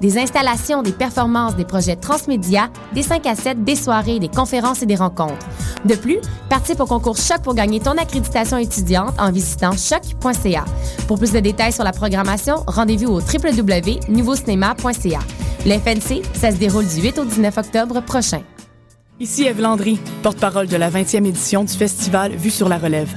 Des installations, des performances, des projets transmédia, des 5 à 7, des soirées, des conférences et des rencontres. De plus, participe au concours Choc pour gagner ton accréditation étudiante en visitant choc.ca. Pour plus de détails sur la programmation, rendez-vous au www.nouveaucinéma.ca. Le FNC, ça se déroule du 8 au 19 octobre prochain. Ici Eve Landry, porte-parole de la 20e édition du festival Vue sur la relève.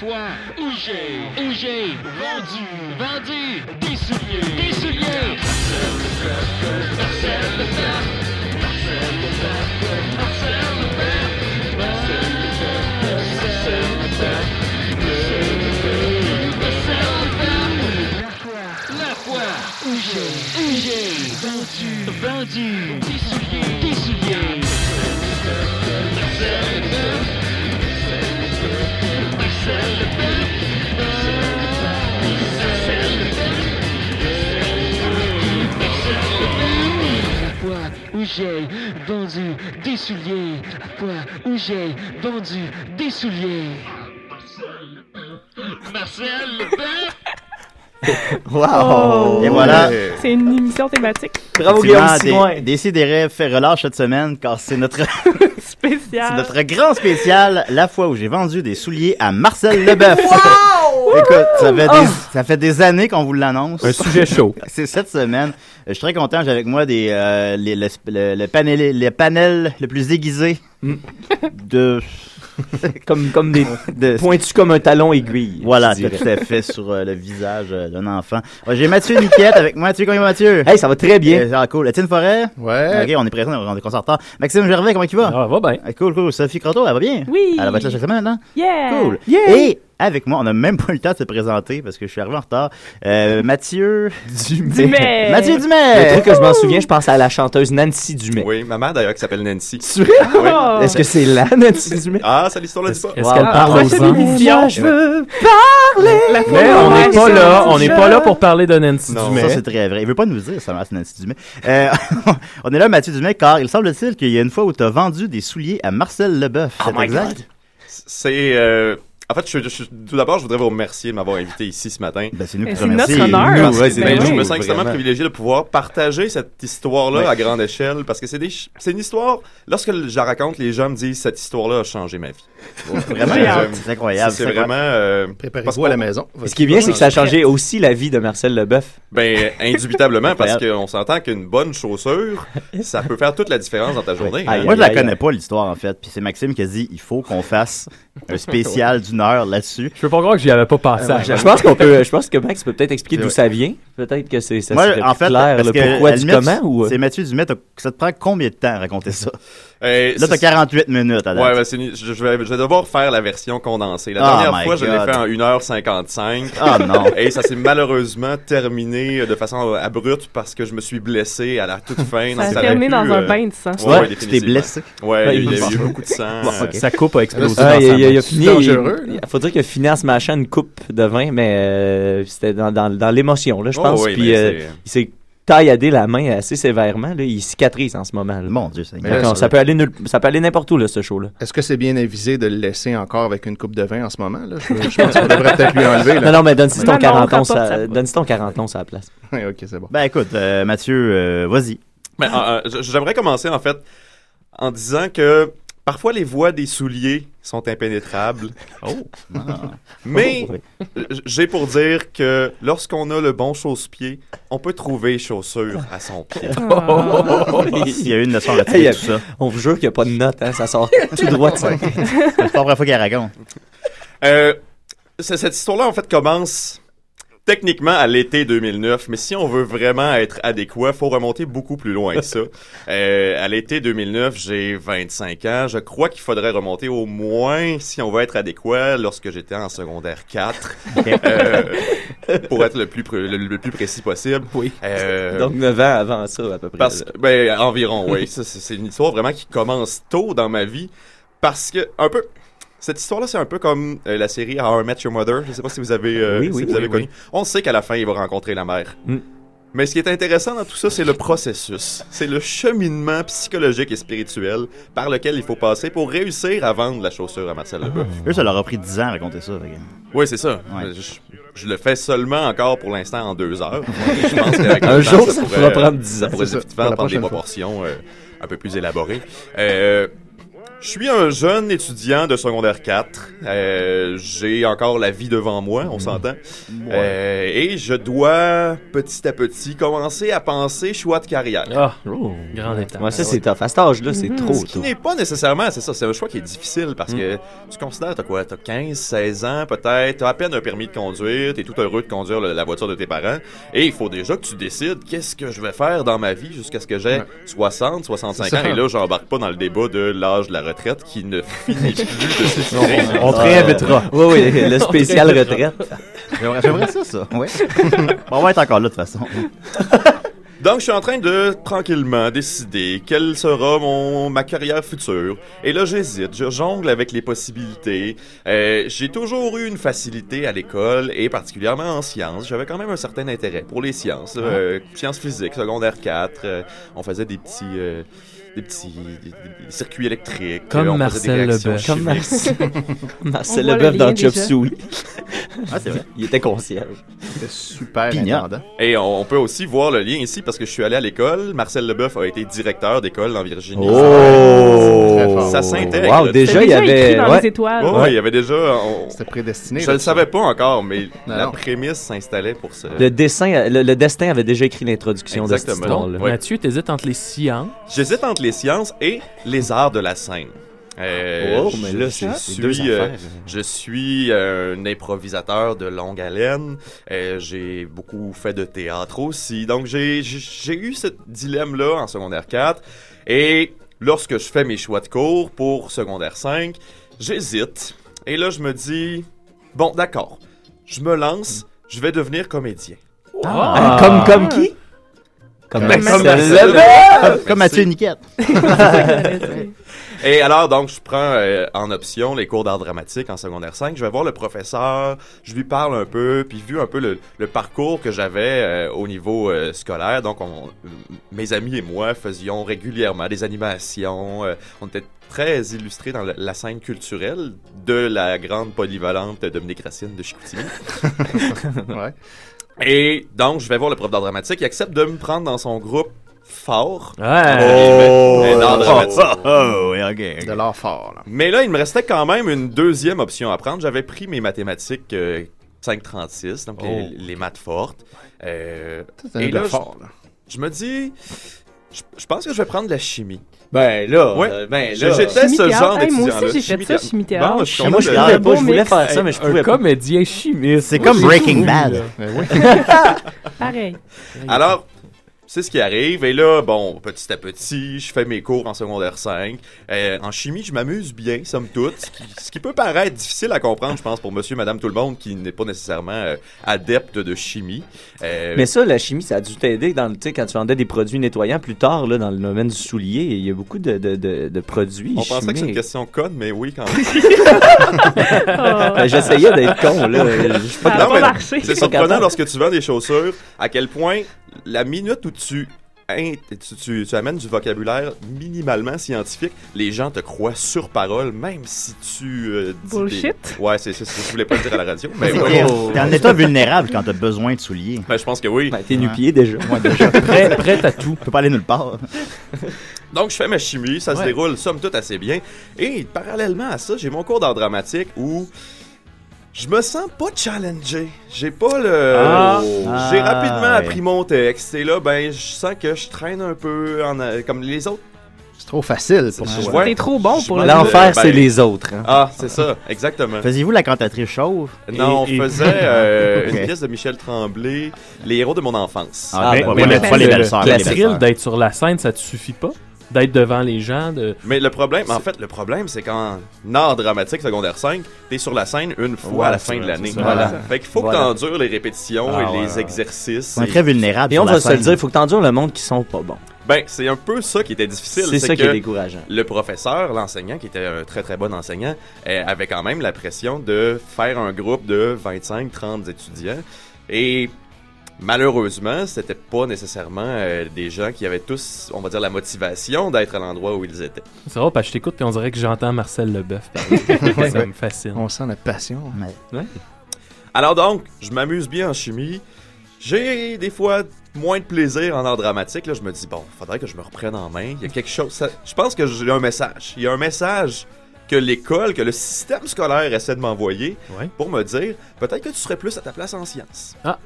foire, où j'ai, où j'ai vendu, vendu. Des souliers, des souliers. Marcel Lefebvre, Marcel Lefebvre, Marcel Lefebvre, Marcel Lefebvre, Marcel Lefebvre, Marcel Lefebvre. La foire, la où j'ai, où j'ai vendu, vendu j'ai vendu des souliers. La fois où j'ai vendu des souliers? Marcel. Wow! Et voilà. C'est une émission thématique Bravo Guillaume des, Décidérez fait relâche cette semaine car c'est notre, c'est spéciale. notre grand spécial, la fois où j'ai vendu des souliers à Marcel Leboeuf. Écoute, ça fait, des, ça fait des années qu'on vous l'annonce. Un sujet chaud. c'est cette semaine. Je suis très content, j'ai avec moi des, euh, les, le, le, le panel, le panel le plus aiguisé de... Comme, comme des de pointus comme un talon aiguille. voilà, je tout dirais. à fait sur euh, le visage euh, d'un enfant. Ouais, j'ai Mathieu Niquette avec moi. Tu sais comment il va, Mathieu? Hey, ça va très bien. Euh, ah, cool. Étienne Forêt? Ouais. Ok, on est présent, on est concertant. Maxime Gervais, comment il va? Ah, va bien. Ah, cool, cool. Sophie Croteau, elle va bien? Oui. Elle va être là chaque semaine, hein? Yeah. Cool. Et avec moi, on n'a même pas eu le temps de se présenter parce que je suis arrivé en retard. Euh, Mathieu Dumais. Mathieu Le Dumais! truc que je m'en souviens, je pense à la chanteuse Nancy Dumais. Oui, ma mère d'ailleurs qui s'appelle Nancy. Tu vois? Oh. Est-ce que c'est la Nancy Dumais? Ah, ça l'histoire le pas. Est-ce Wow. qu'elle parle Ah, aux l'émission. je veux parler. La Mais on n'est pas là, on n'est pas là pour parler de Nancy Non. Dumais. Ça, c'est très vrai. Il veut pas nous le dire, ça Nancy Dumais. Euh, on est là, Mathieu Dumais, car il semble-t-il qu'il y a une fois où tu as vendu des souliers à Marcel Leboeuf. Oh c'est my exact? God. C'est. euh, En fait, je, je- tout d'abord, je voudrais vous remercier de m'avoir invité ici ce matin. Ben, c'est nous qui c'est notre honneur. Nous, ouais, c'est Ben je me sens extrêmement Vraiment. privilégié de pouvoir partager cette histoire-là Ouais. à grande échelle parce que c'est des c'est une histoire. Lorsque je la raconte, les gens me disent cette histoire-là a changé ma vie. Vraiment, Euh, c'est incroyable. C'est vraiment. euh, Préparez-vous à la maison. Ce qui est bien, c'est que ça a changé aussi la vie de Marcel Leboeuf. Ben, indubitablement, parce qu'on s'entend qu'une bonne chaussure, ça peut faire toute la différence dans ta journée. Hein. Moi, je la connais pas, l'histoire, en fait. Puis c'est Maxime qui a dit il faut qu'on fasse un spécial d'une heure là-dessus. Je peux pas croire que j'y avais pas pensé. avant. Je pense qu'on peut, je pense que Max peut peut-être expliquer d'où ça vient. Peut-être que c'est, ça Moi, serait en plus fait, clair, le pourquoi du comment ou. euh? C'est Mathieu Dumais, t'as- ça te prend combien de temps à raconter ça? Euh, Là, t'as c'est- 48 minutes à date. Ouais, ben, c'est une- je, je vais, je vais devoir faire la version condensée. La Oh dernière my fois, je l'ai God. fait en 1h55. Ah non. Et ça s'est malheureusement terminé de façon euh, abrupte parce que je me suis blessé à la toute fin. Ça a aurait terminé pu, dans un euh, bain de sang. Ouais, Ouais, tu t'es définitivement. blessé. Ouais, il y a, il y a eu beaucoup de sang. Bon, euh, ok. Sa coupe a explosé. Ah, dans il, sa il- il a main. fini. dangereux, Il, il faut dire qu'il a fini en se mâchant une coupe de vin, mais euh, c'était dans, dans, dans l'émotion, là, je oh, pense. oui, Puis euh, c'est- il s'est tailladé la main assez sévèrement. Là. Il cicatrise en ce moment. Là. Mon Dieu, là, on- ça, peut aller nulle- ça peut aller n'importe où, là, ce show-là. Est-ce que c'est bien avisé de le laisser encore avec une coupe de vin en ce moment? Là? Je, je pense qu'on devrait peut-être lui enlever. Non, Là. non, mais donne-y Non, ton non, 40 on onces à- ça. ton 40 onces à la place. Ok, c'est bon. Ben écoute, euh, Mathieu, euh, vas-y. Ben, euh, J'aimerais commencer en fait en disant que Parfois, les voies des souliers sont impénétrables. Oh! Mais Oh, oui. j- j'ai pour dire que lorsqu'on a le bon chausse-pied, on peut trouver chaussures à son pied. Il y a eu une leçon Hey, là-dessus, y a- tout ça. On vous jure qu'il n'y a pas de note, hein, ça sort tout droit de ça. C'est la première fois raconte. Euh, cette histoire-là, en fait, commence techniquement à l'été 2009, mais si on veut vraiment être adéquat, faut remonter beaucoup plus loin que ça. Euh, à l'été 2009, j'ai 25 ans. Je crois qu'il faudrait remonter au moins, si on veut être adéquat, lorsque j'étais en secondaire 4, euh, pour être le plus, pr- le, le plus précis possible. Oui. Euh, Donc 9 ans avant ça, à peu près. parce, ben, environ, oui. C'est une histoire vraiment qui commence tôt dans ma vie. Parce que, un peu. Cette histoire-là, c'est un peu comme euh, la série How I Met Your Mother. Je sais pas si vous avez, euh, Oui, si oui, vous avez oui, connu. oui. On sait qu'à la fin, il va rencontrer la mère. Mm. Mais ce qui est intéressant dans tout ça, c'est le processus. C'est le cheminement psychologique et spirituel par lequel il faut passer pour réussir à vendre la chaussure à Marcel Leboeuf. Eux, ça leur a pris 10 ans à raconter ça. Oui, c'est ça. Ouais. Je, je le fais seulement encore pour l'instant en deux heures. je pense qu'avec Un temps, jour, ça ça pourrait, pourra prendre 10 ans. Ça pourrait ça, pour prendre des proportions euh, un peu plus élaborées. Euh, je suis un jeune étudiant de secondaire 4. Euh, J'ai encore la vie devant moi, on s'entend. Euh, et je dois, petit à petit, commencer à penser choix de carrière. Ah, grand état. Ouais, ça, c'est tough. À cet âge-là, c'est trop Ce qui n'est pas nécessairement, c'est ça, c'est un choix qui est difficile parce que tu considères, t'as quoi, t'as 15, 16 ans peut-être, t'as à peine un permis de conduire, t'es tout heureux de conduire la voiture de tes parents, et il faut déjà que tu décides qu'est-ce que je vais faire dans ma vie jusqu'à ce que j'ai Ouais. 60, 65 C'est ans, et là, j'embarque pas dans le débat de l'âge de la retraite qui ne finit plus de s'étirer. On te réinvitera. Oui, oui, le spécial retraite. J'aimerais ça, ça. Ouais. Bon, on va être encore là, de toute façon. Donc, je suis en train de tranquillement décider quelle sera mon ma carrière future. Et là, j'hésite, je jongle avec les possibilités. Euh, j'ai toujours eu une facilité à l'école et particulièrement en sciences. J'avais quand même un certain intérêt pour les sciences, Ah. euh, sciences physiques, secondaire 4. euh, on faisait des petits euh, des petits des- des- des circuits électriques. Comme on Marcel Leboeuf. Comme. Marcel, Leboeuf le dans Chop. Suey. Ah, c'est vrai. Il était concierge. C'était super intendant. Et on, on peut aussi voir le lien ici parce que je suis allé à l'école. Marcel Leboeuf a été directeur d'école en Virginie. Très fort. Ça s'intègre. Wow, déjà, il y avait. écrit dans ouais. les étoiles. Ouais, il y avait déjà. on- C'était prédestiné. Je là, le savais pas encore, mais Non, la non. prémisse s'installait pour ça. Le dessin, le, le destin avait déjà écrit l'introduction de cette Exactement. histoire-là. Ouais. Mathieu, t'hésites entre les sciences. J'hésite entre les sciences et les arts de la scène. Euh, Oh, je mais là, c'est c'est suis, deux euh, affaires. je suis euh, un improvisateur de longue haleine. Euh, j'ai beaucoup fait de théâtre aussi. Donc, j'ai eu ce dilemme-là en secondaire 4. Et lorsque je fais mes choix de cours pour secondaire 5, j'hésite. Et là, je me dis, bon, d'accord, je me lance, je vais devenir comédien. Ah, Comme, comme qui? Comme Comme Leboeuf. Comme Mathieu Niquette. Et alors, donc, je prends euh, en option les cours d'art dramatique en secondaire 5. Je vais voir le professeur, je lui parle un peu, puis vu un peu le, le parcours que j'avais euh, au niveau euh, scolaire. Donc, on, mes amis et moi faisions régulièrement des animations. euh, on était très illustrés dans la, la scène culturelle de la grande polyvalente Dominique Racine de Chicoutimi. Ouais. Et donc, je vais voir le prof d'art dramatique. Il accepte de me prendre dans son groupe fort. Ouais. D'art dramatique. Oh, oh, oui, ok. De l'art fort, là. Mais là, il me restait quand même une deuxième option à prendre. J'avais pris mes mathématiques euh, 536, donc les, Oh. les maths fortes. Euh, Et là, fort, là. je me dis, je, je pense que je vais prendre de la chimie. Ben là, Ouais. euh, ben là. J'étais ce genre Hey, moi aussi, j'ai fait ça, chimie théâtre. Bon, je Moi, je pouvais un pas, je voulais mix. faire ça, mais je un pouvais pas. comédien chimiste. C'est comme j'ai Breaking Bad. Pareil. Alors, c'est ce qui arrive. Et là, bon, petit à petit, je fais mes cours en secondaire 5. Euh, en chimie, je m'amuse bien, somme toute. Ce qui, ce qui peut paraître difficile à comprendre, je pense, pour monsieur, madame, tout le monde qui n'est pas nécessairement euh, adepte de chimie. Euh, Mais ça, la chimie, ça a dû t'aider dans le, quand tu vendais des produits nettoyants plus tard, là, dans le domaine du soulier. Il y a beaucoup de, de, de, de produits on pensait que c'est une question conne, mais oui, quand même. Ben, J'essayais d'être con, là. Je pas pas marché. C'est surprenant lorsque tu vends des chaussures, à quel point la minute où tu, in- tu, tu- tu amènes du vocabulaire minimalement scientifique, les gens te croient sur parole, même si tu euh, dis Bullshit. des- Ouais, c'est ce que je voulais pas le dire à la radio, mais T'es ouais. t'es en état vulnérable quand t'as besoin de souliers. Ben, je pense que oui. Ben, t'es nu-pied déjà. Moi, déjà, Prêt, prêt à tout. tu peux pas aller nulle part. Donc, je fais ma chimie, ça se Ouais. déroule somme toute assez bien. Et parallèlement à ça, j'ai mon cours d'art dramatique où je me sens pas challengé. J'ai pas le. Ah. J'ai Ah, rapidement ouais. appris mon texte. Et là, ben, je sens que je traîne un peu en, comme les autres. C'est trop facile pour T'es trop bon pour L'enfer, ben, c'est les autres. hein. Ah, c'est ça, exactement. Faisiez-vous la cantatrice chauve? Non, on Et- et- faisait euh, une pièce de Michel Tremblay, Les héros de mon enfance. Ah, Mais- pas, mais le- pas les le-. Le thrill d'être sur la scène, ça te suffit pas? D'être devant les gens, de... Mais le problème, en fait, le problème, c'est qu'en art dramatique secondaire 5, t'es sur la scène une fois Ouais, à la fin de l'année. Voilà. Fait qu'il faut Voilà. que t'endures les répétitions Ah, et ouais, les ouais. exercices. On est et- très vulnérable. Et on va se le dire, il faut que t'endures le monde qui sont pas bons. Ben, c'est un peu ça qui était difficile. C'est ça qui est décourageant. Le professeur, l'enseignant, qui était un très très bon enseignant, euh, avait quand même la pression de faire un groupe de 25-30 étudiants. Et malheureusement, c'était pas nécessairement euh, des gens qui avaient tous, on va dire, la motivation d'être à l'endroit où ils étaient. C'est parce que je t'écoute et on dirait que j'entends Marcel Leboeuf parler. ça me fascine. On sent la passion. Ouais. Alors donc, je m'amuse bien en chimie. J'ai des fois moins de plaisir en art dramatique. Là, je me dis, bon, faudrait que je me reprenne en main. Il y a quelque chose. ça- je pense que j'ai un message. Il y a un message que l'école, que le système scolaire essaie de m'envoyer Ouais. pour me dire peut-être que tu serais plus à ta place en sciences. Ah,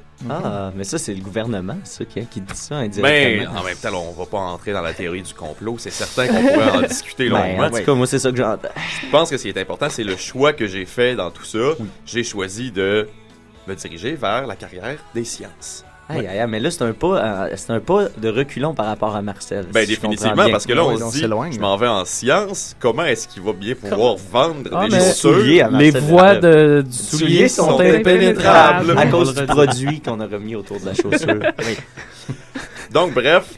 mais ça, c'est le gouvernement, ça, qui, qui dit ça Mais indirectement. en même temps, on va pas entrer dans la théorie du complot. C'est certain qu'on pourrait en discuter Ben, longuement. en tout cas, moi, c'est ça que j'entends. Je pense que ce qui est important, c'est le choix que j'ai fait dans tout ça. J'ai choisi de me diriger vers la carrière des sciences. Aïe, aïe, aïe, mais là, c'est un pas, euh, c'est un pas de reculon par rapport à Marcel. Ben si définitivement, parce que là, on se dit, s'éloigne, je m'en vais en sciences, comment est-ce qu'il va bien pouvoir vendre Ah, des chaussures? souliers à Les Marcel voies de, du souliers soulier sont sont impénétrables. impénétrables. à cause du produit qu'on a remis autour de la chaussure. Oui. Donc, bref,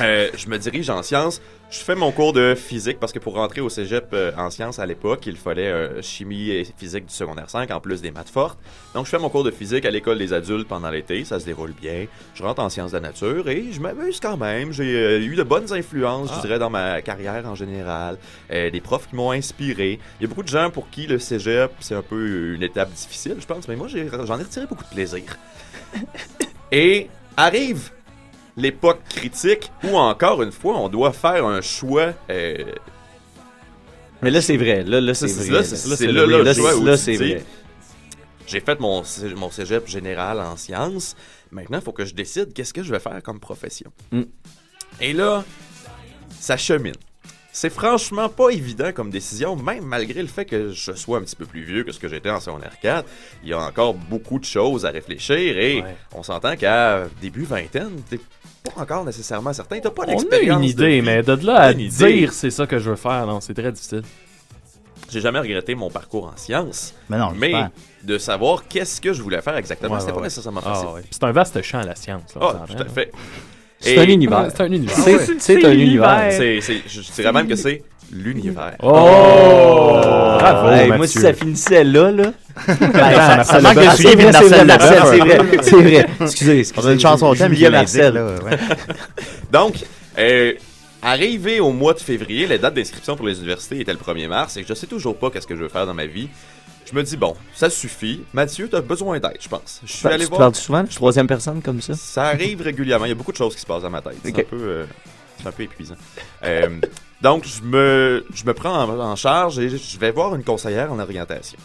euh, je me dirige en sciences. Je fais mon cours de physique parce que pour rentrer au cégep euh, en sciences à l'époque, il fallait euh, chimie et physique du secondaire 5 en plus des maths fortes. Donc, je fais mon cours de physique à l'école des adultes pendant l'été. Ça se déroule bien. Je rentre en sciences de la nature et je m'amuse quand même. J'ai euh, eu de bonnes influences, je dirais, dans ma carrière en général. Euh, des profs qui m'ont inspiré. Il y a beaucoup de gens pour qui le cégep, c'est un peu une étape difficile, je pense. Mais moi, j'en ai retiré beaucoup de plaisir. Et arrive l'époque critique où encore une fois on doit faire un choix. euh, Mais là, c'est vrai. Là, là c'est vrai. là, c'est- Là, là, c'est vrai. J'ai fait mon, mon cégep général en sciences. Maintenant, il faut que je décide qu'est-ce que je vais faire comme profession. Mm. Et là, ça chemine. C'est franchement pas évident comme décision, même malgré le fait que je sois un petit peu plus vieux que ce que j'étais en secondaire 4. Il y a encore beaucoup de choses à réfléchir et Ouais. on s'entend qu'à début vingtaine, t'es pas encore nécessairement certain. T'as pas On a d'expérience. une idée, mais de là à Une idée. dire c'est ça que je veux faire, non, c'est très difficile. J'ai jamais regretté mon parcours en sciences, Mais non, mais de savoir qu'est-ce que je voulais faire exactement, Ouais, c'était ouais, pas ouais. nécessairement Ah, facile. C'est un vaste champ, la science. là, on Ah, tout à fait. C'est un univers. C'est un univers. C'est C'est c'est un univers. C'est, c'est, je dirais même que c'est l'univers. Oh! Bravo, Hey, Mathieu. moi, si ça finissait là, là. Ben, ça- manque de Ah, suivi c'est vrai, de c'est vrai, Marcel Marcel, c'est vrai. C'est vrai. Excusez, excusez. On a une chanson au thème, Marcel. là, ouais. Donc, euh, arrivé au mois de février, la date d'inscription pour les universités était le 1er mars et je sais toujours pas qu'est-ce que je veux faire dans ma vie. Je me dis, bon, ça suffit. Mathieu, t'as besoin d'aide, je pense. Je suis Tu allé te voir. parles souvent de troisième personne comme ça? Ça arrive régulièrement. Il y a beaucoup de choses qui se passent dans ma tête. C'est un peu, euh, c'est un peu épuisant. Euh, donc, je me, je me prends en, en charge et je vais voir une conseillère en orientation.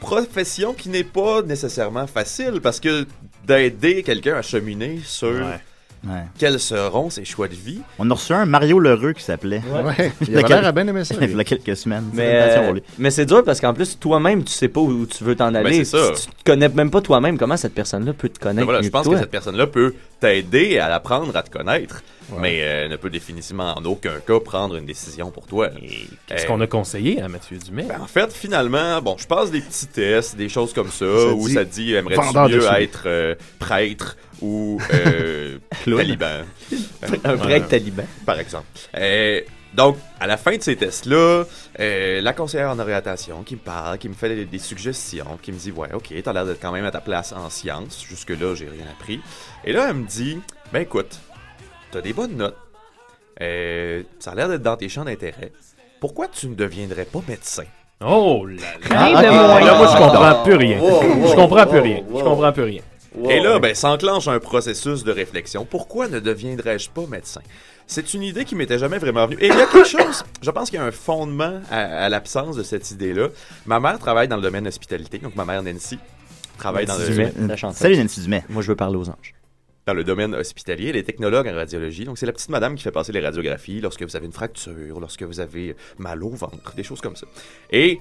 Profession qui n'est pas nécessairement facile parce que d'aider quelqu'un à cheminer sur Ouais. Ouais. quels seront ses choix de vie? On a reçu un Mario Lheureux qui s'appelait. Ouais. Il Il y a avait l'air à bien aimer ça. Il y a quelques semaines. Mais, euh, mais c'est dur parce qu'en plus, toi-même, tu sais pas où tu veux t'en aller. Ben, c'est ça. Tu, tu te connais même pas toi-même. Comment cette personne-là peut te connaître voilà, je pense que cette personne-là peut t'aider à apprendre à te connaître, mais euh, ne peut définitivement en aucun cas prendre une décision pour toi. Qu'est-ce Euh, qu'on a conseillé à Mathieu Dumais? Ben, en fait, finalement, bon, je passe des petits tests, des choses comme ça, Ça où dit ça dit aimerais-tu mieux être euh, prêtre ou euh, taliban, Un break taliban. par exemple. Euh, donc, à la fin de ces tests-là, euh, la conseillère en orientation qui me parle, qui me fait des, des suggestions, qui me dit Ouais, ok, t'as l'air d'être quand même à ta place en sciences. Jusque-là, j'ai rien appris. Et là, elle me dit Ben écoute, t'as des bonnes notes. Euh, ça a l'air d'être dans tes champs d'intérêt. Pourquoi tu ne deviendrais pas médecin? Oh là là! Ah, de ok. moins. Là, moi, je comprends plus rien. Je comprends plus rien. Je comprends plus rien. Et là, ben, s'enclenche un processus de réflexion. Pourquoi ne deviendrais-je pas médecin? C'est une idée qui m'était jamais vraiment venue. Et il y a quelque chose, je pense qu'il y a un fondement à, à l'absence de cette idée-là. Ma mère travaille dans le domaine hospitalité, donc ma mère Nancy travaille dans le... Dumais, la chanteuse. Salut Nancy Dumais. Moi, je veux parler aux anges. dans le domaine hospitalier, elle est technologue en radiologie. Donc, c'est la petite madame qui fait passer les radiographies lorsque vous avez une fracture, lorsque vous avez mal au ventre, des choses comme ça. Et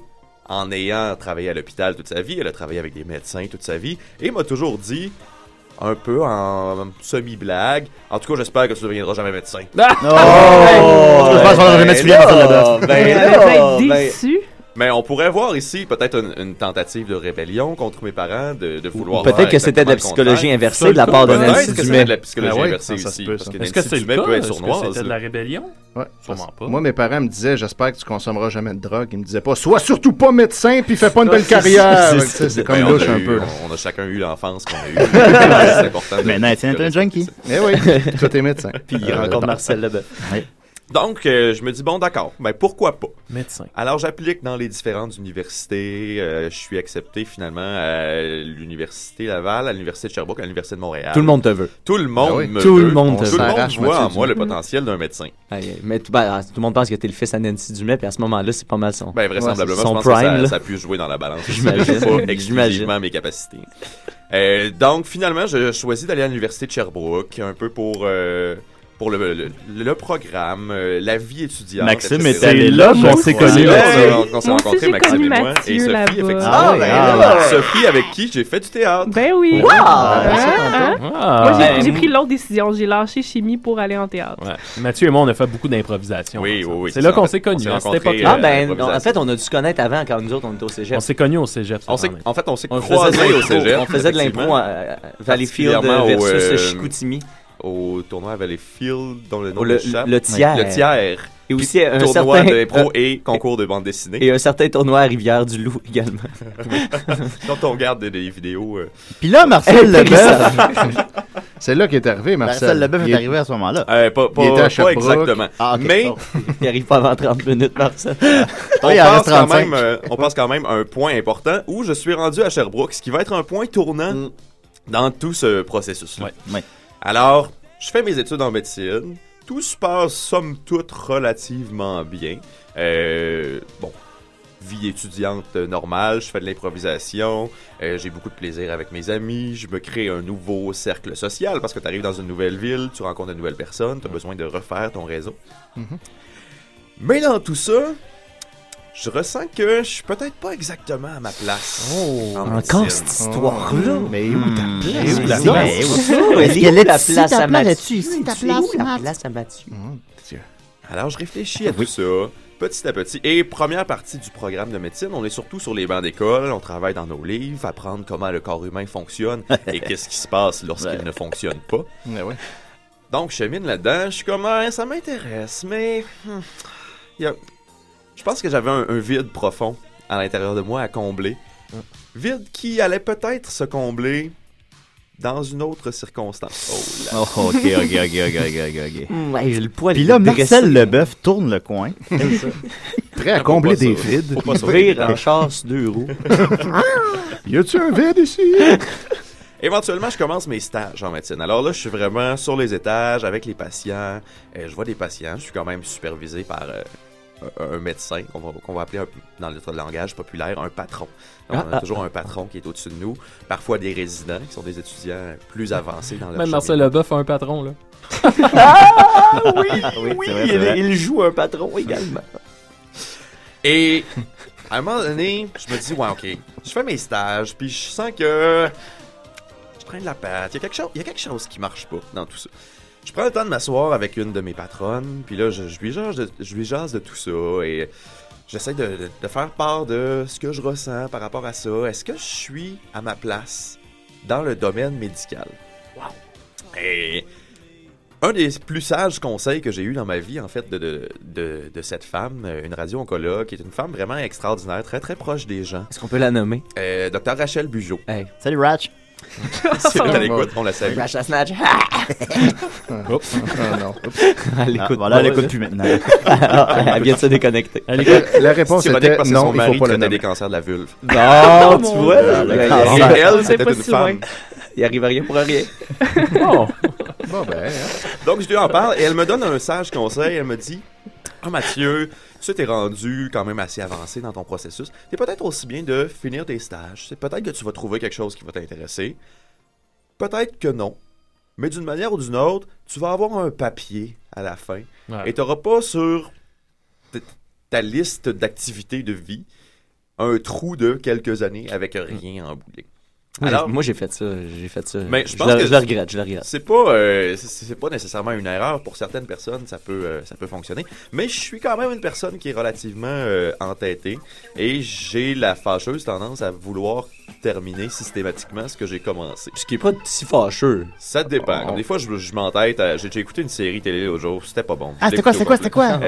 en ayant travaillé à l'hôpital toute sa vie, elle a travaillé avec des médecins toute sa vie, et m'a toujours dit, un peu en semi-blague, en tout cas, j'espère que tu ne deviendras jamais médecin. Oh! Je pense qu'on aurait jamais suivi à. Ben, Elle là, va être ben, déçue. Mais on pourrait voir ici peut-être une, une tentative de rébellion contre mes parents, de, de vouloir. peut-être que c'était de la psychologie inversée de la part de Peut-être Nancy que Dumais. c'était de la psychologie ouais, inversée que Est-ce que c'est le cas? Est-ce que c'était de la rébellion? Ouais. Sûrement pas. Moi, mes parents me disaient, j'espère que tu consommeras jamais de drogue. Ils me disaient pas, sois surtout pas médecin puis fais pas une belle carrière. c'est- tu Ben, comme on louche a un eu- peu. On a chacun eu l'enfance qu'on a eue. c'est important. de- Maintenant, Étienne est un junkie. Eh oui, toi t'es médecin. Puis il rencontre Marcel Leboeuf. Donc, euh, je me dis, bon, d'accord, ben pourquoi pas? Médecin. Alors, j'applique dans les différentes universités. euh, je suis accepté finalement à l'Université Laval, à l'Université de Sherbrooke, à l'Université de Montréal. Tout le monde te veut. Tout le monde Ah oui. me Tout veut. le monde te Tout veut. le monde voit en moi le potentiel d'un médecin. Aïe, mais tout, ben, tout le monde pense que t'es le fils à Nancy Dumais, puis à ce moment-là, c'est pas mal son. Ben, vraisemblablement, son je pense que prime, ça, ça a pu jouer dans la balance. J'imagine. Pas exclusivement mes capacités. Euh, donc, finalement, je choisis d'aller à l'Université de Sherbrooke, un peu pour, euh, pour le, le, le programme, euh, la vie étudiante. Maxime etc. était allé là, qu'on s'est connus. Qu'on s'est- rencontrés, Maxime et moi. Mathieu et Sophie, effectivement. Ah ah. Sophie, avec qui j'ai fait du théâtre. Ben oui. Wow! Hein, Ben, ça, hein? Ah, Moi, j'ai Ben, pris l'autre décision. J'ai lâché chimie pour aller en théâtre. ouais. Mathieu et moi, on a fait beaucoup d'improvisation. Oui, oui, oui. C'est là qu'on s'est on connus, à cette époque-là. Ah, ben, en fait, on a dû se connaître avant quand nous autres, on était au cégep. On s'est connus au cégep. On en fait, on s'est On croisés au cégep. On faisait de l'impro à à Valleyfield versus euh, Chicoutimi. Au tournoi à Valleyfield, dont le nom Au le- le tiers. Le tiers. Et Puis aussi un tournoi certain- d'impro euh, et concours de bande dessinée. Et un certain tournoi à Rivière-du-Loup également. Quand on regarde des, des vidéos... euh, Puis là, Marcel Leboeuf. C'est là qu'il est arrivé, Marcel. Marcel Leboeuf Il est arrivé à ce moment-là. euh, pas, pas, Il était à pas Sherbrooke. exactement. Ah, ok. Mais. Il arrive pas avant 30 minutes, Marcel. on, Oui, il en passe reste quand 35. même, euh, on passe quand même à un point important où je suis rendu à Sherbrooke, ce qui va être un point tournant Mm. dans tout ce processus-là. Ouais. Ouais. Alors, je fais mes études en médecine. Tout se passe, somme toute, relativement bien. Euh, bon, vie étudiante normale, je fais de l'improvisation, euh, j'ai beaucoup de plaisir avec mes amis, je me crée un nouveau cercle social parce que tu arrives dans une nouvelle ville, tu rencontres de nouvelles personnes, tu as besoin de refaire ton réseau. Mais dans tout ça, je ressens que je suis peut-être pas exactement à ma place. en Encore cette histoire-là? Mais où ta Hmm. place? Et où Mais place? où- Est-ce Elle qu'elle où est ici, place ta à place Mathieu? ici, la place à Mathieu? Alors, je réfléchis à tout ça, petit à petit. Et première partie du programme de médecine, on est surtout sur les bancs d'école, on travaille dans nos livres, apprendre comment le corps humain fonctionne et qu'est-ce qui se passe lorsqu'il Ouais. ne fonctionne pas. Ouais. Donc, je chemine là-dedans, je suis comme, Ah, ça m'intéresse, mais... hmm, il y a- Je pense que j'avais un, un vide profond à l'intérieur de moi à combler. Vide qui allait peut-être se combler dans une autre circonstance. Oh là. Oh, ok, ok, ok, ok, ok, ok, ok. Hum, ouais, j'ai le poil Puis là. Marcel Leboeuf tourne le coin. Prêt à combler des vides. Faut pas en chasse deux roues. Y a-tu un vide ici? Éventuellement, je commence mes stages en médecine. Alors là, je suis vraiment sur les étages avec les patients. Euh, je vois des patients. Je suis quand même supervisé par euh, un- médecin qu'on va, appeler un- dans notre langage populaire un patron. Donc, Ah, on a ah, toujours un patron qui est au-dessus de nous. Parfois des résidents qui sont des étudiants plus avancés dans leur Même Marcel. Leboeuf a un patron, là. Ah oui, oui, oui, vrai, il, joue un patron également. Et à un moment donné, je me dis, ouais, ok, je fais mes stages, puis je sens que je traîne de la patte. Il y a quelque chose, il y a quelque chose qui marche pas dans tout ça. Je prends le temps de m'asseoir avec une de mes patronnes, puis là, je, je lui jase de, je lui jase de tout ça et j'essaie de, de- de faire part de ce que je ressens par rapport à ça. Est-ce que je suis à ma place dans le domaine médical? Wow! Et un des plus sages conseils que j'ai eu dans ma vie, en fait, de, de, de, de cette femme, une radio-oncologue, qui est une femme vraiment extraordinaire, très très proche des gens. Est-ce qu'on peut la nommer? Euh, Dr. Rachel Bugeaud. Hey. Salut, Ratch. Si elle est à l'écoute, on la salue. La snatch. Oups. Ah, non. Elle Ah, écoute voilà, pas. elle écoute plus maintenant. Elle vient de se déconnecter. Elle. La réponse C'est était parce que non, son il faut pas des cancers de la vulve. Non, tu vois. Elle, C'est c'était une si loin. femme. Il arrive rien pour rien. Oh! Bon, ben, hein. Donc, je lui en parle et elle me donne un sage conseil. Elle me dit Ah, Mathieu, tu t'es rendu quand même assez avancé dans ton processus. C'est peut-être aussi bien de finir tes stages. C'est peut-être que tu vas trouver quelque chose qui va t'intéresser. Peut-être que non. Mais d'une manière ou d'une autre, tu vas avoir un papier à la fin. Ouais. Et tu n'auras pas sur ta liste d'activités de vie un trou de quelques années avec rien en boulet. Moi, Alors- j'ai- moi, j'ai fait ça. J'ai fait ça. Mais je je, pense le, que je le regrette, je le regrette. C'est pas, euh, c'est- pas nécessairement une erreur pour certaines personnes, ça peut, euh, ça peut fonctionner. Mais je suis quand même une personne qui est relativement euh, entêtée et j'ai la fâcheuse tendance à vouloir terminer systématiquement ce que j'ai commencé. Ce qui est pas si fâcheux. Ça dépend. Oh. Comme des fois, je, je m'entête. J'ai écouté une série télé l'autre jour, c'était pas bon. Ah, c'était quoi, c'était quoi, c'était quoi?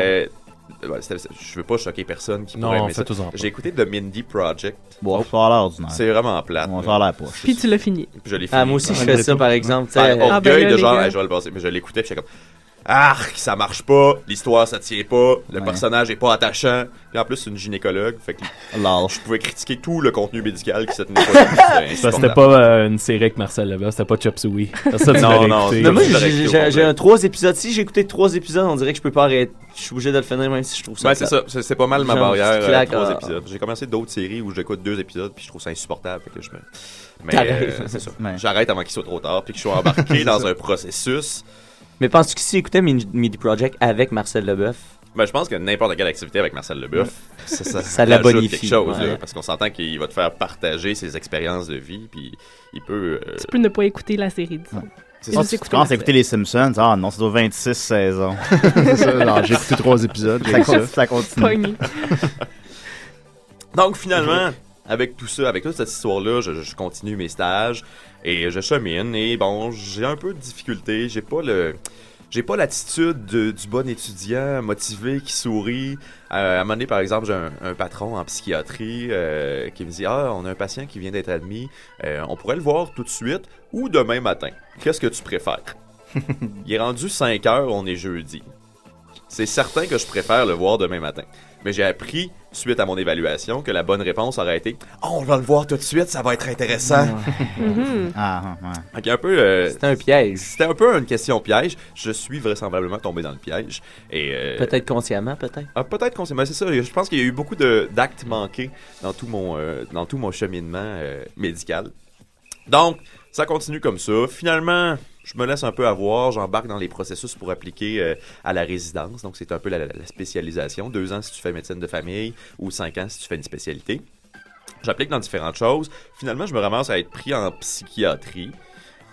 Je veux pas choquer personne qui Non, pourrait aimer ça. fais-toi-en pas. J'ai écouté The Mindy Project. Bon, ça a l'air ordinaire. C'est vraiment plate. Bon, ça a l'air poche. Puis tu l'as fini. Puis je l'ai Ah, fini. moi aussi, je Malgré fais ça, tout. par exemple. Par euh, orgueil Ah, ben là, de genre, je vais le passer. Mais je l'écoutais, puis j'étais comme, arc, ça marche pas, l'histoire ça tient pas, le Ouais. personnage est pas attachant. Puis en plus, c'est une gynécologue, fait que je pouvais critiquer tout le contenu médical qui se tenait pas. C'était Ça, C'était insupportable. pas euh, une série avec Marcel Leboeuf, c'était pas Chop Suey. Non, non. Mais moi, j'ai- un trois épisodes. Si j'ai écouté trois épisodes, on dirait que je peux pas arrêter. Je suis obligé de le finir, même si je trouve ça. Ben, c'est ça, c'est pas mal ma barrière, euh, trois ah. épisodes. J'ai commencé d'autres séries où j'écoute deux épisodes, puis je trouve ça insupportable, fait que je me... Mais T'arrêtes. euh, c'est ça. Ouais. J'arrête avant qu'il soit trop tard, puis que je sois embarqué dans un processus. Mais penses-tu que si écoutais Midi Project avec Marcel Leboeuf, Ben, je pense que n'importe quelle activité avec Marcel Leboeuf, ça, ça, Ça rajoute l'abonifie, quelque chose, ouais. là, parce qu'on s'entend qu'il va te faire partager ses expériences de vie, puis il peut... euh, Tu peux ne pas écouter la série, disons. c'est ça. Tu écouter commences à écouter les Simpsons. Ah non, c'est aux 26 saisons. C'est ça, genre, j'ai écouté trois épisodes, ça, ça. continue, ça continue. Pogné. Donc finalement, avec tout ça, avec toute cette histoire-là, je, je continue mes stages et je chemine et bon, j'ai un peu de difficulté, j'ai pas le j'ai pas l'attitude de- du bon étudiant motivé qui sourit. Euh, à un moment donné, par exemple, j'ai un, un patron en psychiatrie euh, qui me dit Ah, on a un patient qui vient d'être admis, Euh, on pourrait le voir tout de suite ou demain matin. Qu'est-ce que tu préfères Il est rendu 5 heures, on est jeudi. C'est certain que je préfère le voir demain matin. Mais j'ai appris, suite à mon évaluation, que la bonne réponse aurait été Oh, on va le voir tout de suite, ça va être intéressant. Mhm. Ah, ah, ouais. Donc, un peu. euh, c'était un piège. c'était un peu une question piège. Je suis vraisemblablement tombé dans le piège. Et euh, Peut-être consciemment, peut-être. ah, peut-être mais c'est ça. Je pense qu'il y a eu beaucoup de- d'actes manqués dans tout mon, euh, dans tout mon cheminement euh, médical. Donc, ça continue comme ça. Finalement, je me laisse un peu avoir. J'embarque dans les processus pour appliquer euh, à la résidence. Donc, c'est un peu la, spécialisation. Deux ans si tu fais médecine de famille ou cinq ans si tu fais une spécialité. J'applique dans différentes choses. Finalement, je me ramasse à être pris en psychiatrie.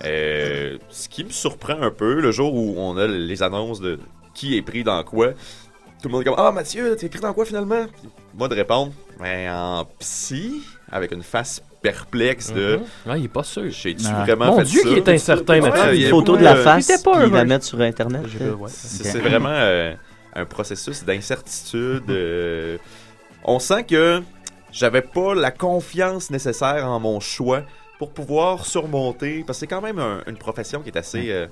Euh, ce qui me surprend un peu, le jour où on a les annonces de qui est pris dans quoi, tout le monde est comme Ah, Mathieu, t'es pris dans quoi finalement Moi de répondre Ben, en psy, avec une face perplexe de. Ouais, il est pas sûr. J'ai-tu Ah. vraiment Mon fait Dieu, ça? qu'il est incertain, Ouais, Mathieu. il y a Une photo de la face, Il puis la heureux. mettre sur Internet. Ouais. C'est vraiment euh, un processus d'incertitude. euh, on sent que j'avais pas la confiance nécessaire en mon choix pour pouvoir surmonter, parce que c'est quand même un- une profession qui est assez, euh,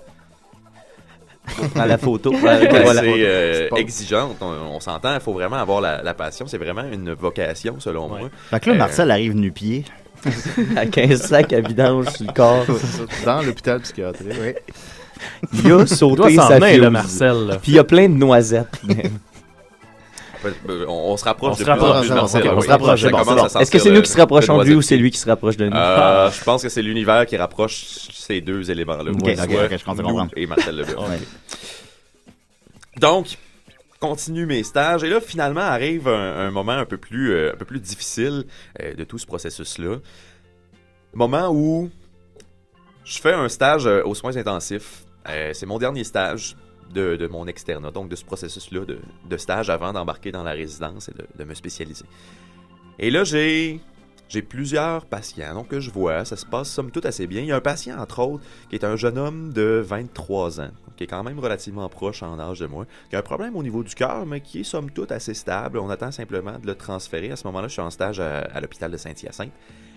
À la photo. qui Ouais, assez, euh, exigeante. On, on s'entend, il faut vraiment avoir la, la passion. C'est vraiment une vocation, selon Ouais. moi. Fait que là, Euh, Marcel arrive nu-pied. À 15 sacs à vidange sur le corps. Dans l'hôpital psychiatrique. Oui. Il a Il sauté s'en sa venir, le fuse. Marcel. Puis il y a plein de noisettes. On, on se rapproche On de se plus en rapproche, plus de on Marcel, se rapproche, bon, Est-ce que c'est nous qui se rapprochons de lui ou c'est lui qui se rapproche de nous? Euh, je pense que c'est l'univers qui rapproche ces deux éléments-là. Ok, je. Et Marcel. Ouais. Donc, continue mes stages. Et là, finalement, arrive un, moment un peu plus, euh, un peu plus difficile euh, de tout ce processus-là. Moment où je fais un stage euh, aux soins intensifs. C'est mon dernier stage de, de mon externat, donc de ce processus-là de, de stage avant d'embarquer dans la résidence et de, de me spécialiser. Et là, j'ai j'ai plusieurs patients que je vois. Ça se passe somme toute assez bien. Il y a un patient, entre autres, qui est un jeune homme de 23 ans, qui est quand même relativement proche en âge de moi, qui a un problème au niveau du cœur, mais qui est somme toute assez stable. On attend simplement de le transférer. À ce moment-là, je suis en stage à, l'hôpital de Saint-Hyacinthe.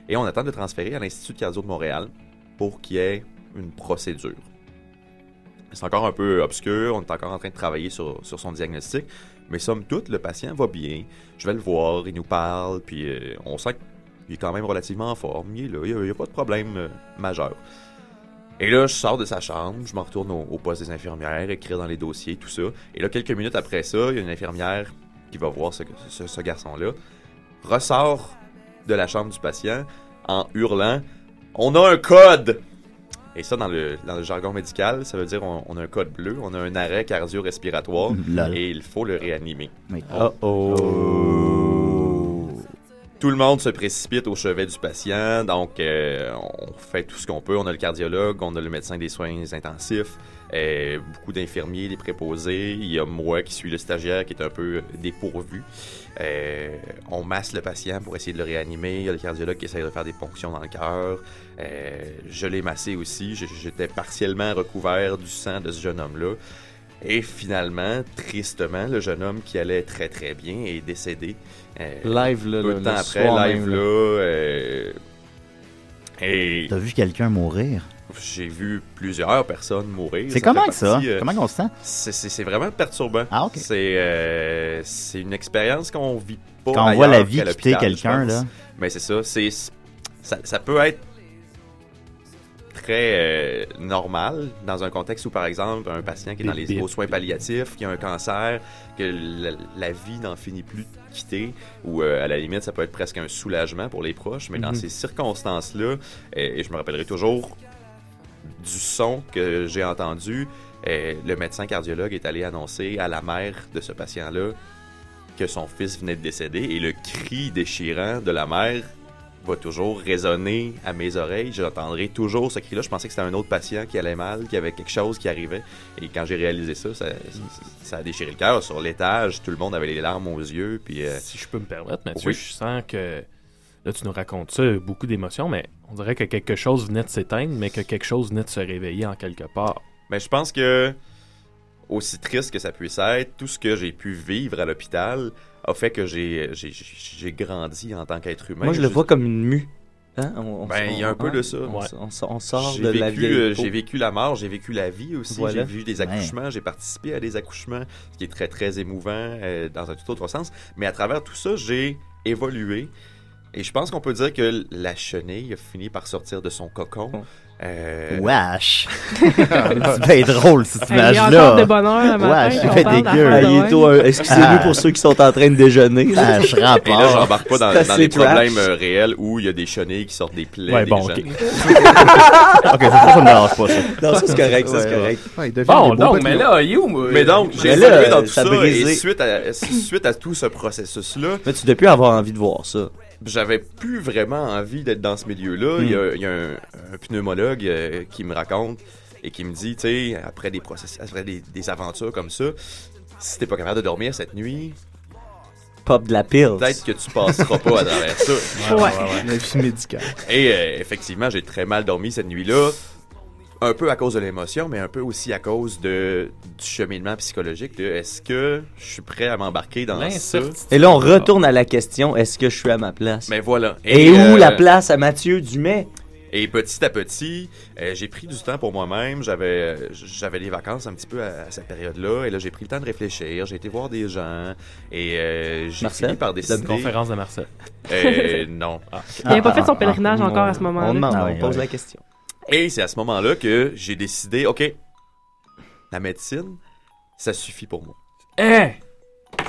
Et on attend de le transférer à l'Institut de cardio de Montréal pour qu'il y ait une procédure. C'est encore un peu obscur, on est encore en train de travailler sur, son diagnostic, mais somme toute, le patient va bien. Je vais le voir, il nous parle, puis euh, on sent qu'il est quand même relativement en forme. Il est là, il n'y a, il y a pas de problème euh, majeur. Et là, je sors de sa chambre, je m'en retourne au, au poste des infirmières, écrire dans les dossiers, tout ça. Et là, quelques minutes après ça, il y a une infirmière qui va voir ce, ce- ce garçon-là, ressort de la chambre du patient en hurlant On a un code Et ça, dans le, dans le jargon médical, ça veut dire on, on a un code bleu, on a un arrêt cardio-respiratoire et il faut le réanimer. Oui. Tout le monde se précipite au chevet du patient, donc euh, on fait tout ce qu'on peut. On a le cardiologue, on a le médecin des soins intensifs, euh, beaucoup d'infirmiers, des préposés. Il y a moi qui suis le stagiaire qui est un peu dépourvu. Euh, on masse le patient pour essayer de le réanimer. Il y a le cardiologue qui essaie de faire des ponctions dans le cœur. Je l'ai massé aussi. J'étais partiellement recouvert du sang de ce jeune homme-là. Et finalement, tristement, le jeune homme qui allait très très bien est décédé. Euh, Live, là, peu le- de le temps après, soir live même, là. euh, et T'as vu quelqu'un mourir? j'ai vu plusieurs personnes mourir. C'est comment ça? euh, Comment on se sent? C'est vraiment perturbant. Ah, ok. C'est euh, c'est une expérience qu'on vit pas Quand on voit la vie qu'à quitter quelqu'un, là. Mais c'est ça. C'est ça, ça peut être très euh, normal dans un contexte où, par exemple, un patient qui est dans les aux soins palliatifs, qui a un cancer, que la, la vie n'en finit plus de quitter, ou euh, à la limite, ça peut être presque un soulagement pour les proches. Mais dans Mhm. ces circonstances-là, et je me rappellerai toujours du son que j'ai entendu, le médecin cardiologue est allé annoncer à la mère de ce patient-là que son fils venait de décéder et le cri déchirant de la mère va toujours résonner à mes oreilles. J'entendrai toujours ce cri-là. Je pensais que c'était un autre patient qui allait mal, qui avait quelque chose qui arrivait. Et quand j'ai réalisé ça, ça, a déchiré le cœur. Sur l'étage, tout le monde avait les larmes aux yeux. Puis, euh, Si je peux me permettre, Mathieu, Oui. je sens que là, tu nous racontes ça, beaucoup d'émotions, mais on dirait que quelque chose venait de s'éteindre, mais que quelque chose venait de se réveiller en quelque part. Mais je pense que, aussi triste que ça puisse être, tout ce que j'ai pu vivre à l'hôpital a fait que j'ai j'ai- j'ai grandi en tant qu'être humain. Moi, je le vois comme une mue. Hein? On- on- Ben, il y a un peu de ça. On, Ouais. on- on sort J'ai de la vécu, vieille euh, peau. J'ai vécu la mort, j'ai vécu la vie aussi. Voilà. J'ai vu des accouchements, j'ai participé à des accouchements, ce qui est très, très émouvant euh, dans un tout autre sens. Mais à travers tout ça, j'ai évolué. Et je pense qu'on peut dire que la chenille a fini par sortir de son cocon. Euh, Wesh! c'est bien drôle, cette Hey, il y a image-là. encore de bonheur le matin, Wesh, il fait parle dégueu. il Excusez-nous Ah. pour ceux qui sont en train de déjeuner. Ah, je Et là, j'embarque pas dans, C'est dans les problèmes trash. euh, réels où il y a des chenilles qui sortent des plaies Ouais, des bon, gens. ok. ok, ça, ça me dérange pas, ça. Non, ça, c'est correct, ça, c'est Ouais, correct. Ouais, il Bon, donc, mais là, you, Mais donc, j'ai évolué dans tout ça et suite à, suite à tout ce processus-là, Mais tu dois plus avoir envie de voir ça. J'avais plus vraiment envie d'être dans ce milieu-là. Il y a, il y a un, un pneumologue euh, qui me raconte et qui me dit, tu sais, après des processus, après des, des aventures comme ça, si t'es pas capable de dormir cette nuit, Pop de la pile. peut-être que tu passeras pas à travers ça. Ouais. La vie médicale. Et euh, effectivement, j'ai très mal dormi cette nuit-là. Un peu à cause de l'émotion, mais un peu aussi à cause de, du cheminement psychologique. de Est-ce que je suis prêt à m'embarquer dans ça? Et là, on retourne à la question est-ce que je suis à ma place? Mais voilà. Et, où euh, la place à Mathieu Dumais? Et petit à petit, euh, j'ai pris du temps pour moi-même. J'avais, euh, j'avais des vacances un petit peu à, à cette période-là. Et là, j'ai pris le temps de réfléchir. J'ai été voir des gens. Et euh, j'ai Marcel, fini par C'est décider. une conférence de Marcel. Euh, non. Il n'avait pas Ah, fait son ah, pèlerinage On- encore à ce On moment-là. demande, Ah on pose ouais. la question. Et c'est à ce moment-là que j'ai décidé, OK, la médecine, ça suffit pour moi. Hein?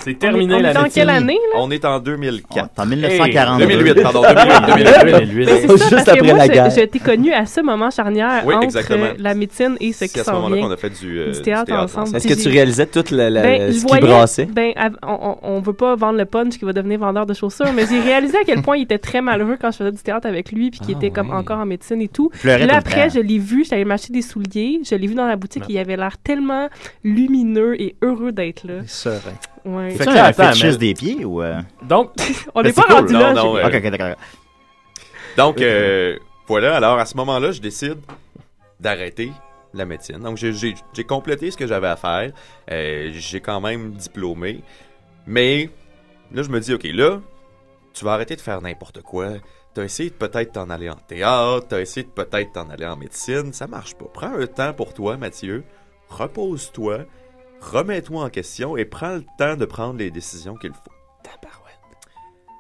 C'est terminé on est la dans médecine. quelle année, là? On est en Oh, 2004. T'es en 1942. 2008, pardon, 2008. 2008. Mais c'est Juste après moi, la je, guerre. je t'ai connu à ce moment charnière Oui, entre exactement. la médecine et ce C'est qui à ce s'en moment-là qu'on vient. a fait du, euh, Du théâtre ensemble. Est-ce que tu réalisais tout la, la- Ben, je ce qui voyais, brassait? ben, on, on, on veut pas vendre le punch qui va devenir vendeur de chaussures, mais j'ai réalisé à quel point il était très malheureux quand je faisais du théâtre avec lui, puis qu'il Ah, était comme encore en médecine et tout. Là, le après, je l'ai vu, j'allais m'acheter des souliers, je l'ai vu dans la boutique, il avait l'air tellement lumineux et heureux d'être là. Ouais. Fait Ça, que c'est un mais- des pieds ou. euh? Donc, On Ben, n'est pas c'est cool, rendu non, là. non, j'ai- euh, Ok, ok, d'accord. Donc, euh, voilà. Alors, à ce moment-là, je décide d'arrêter la médecine. Donc, j'ai- j'ai j'ai complété ce que j'avais à faire. Euh, j'ai quand même diplômé. Mais, là, je me dis, OK, là, tu vas arrêter de faire n'importe quoi. T'as essayé de peut-être t'en aller en théâtre, t'as essayé de peut-être t'en aller en médecine. Ça marche pas. Prends un temps pour toi, Mathieu. Repose-toi. Remets-toi en question et prends le temps de prendre les décisions qu'il faut.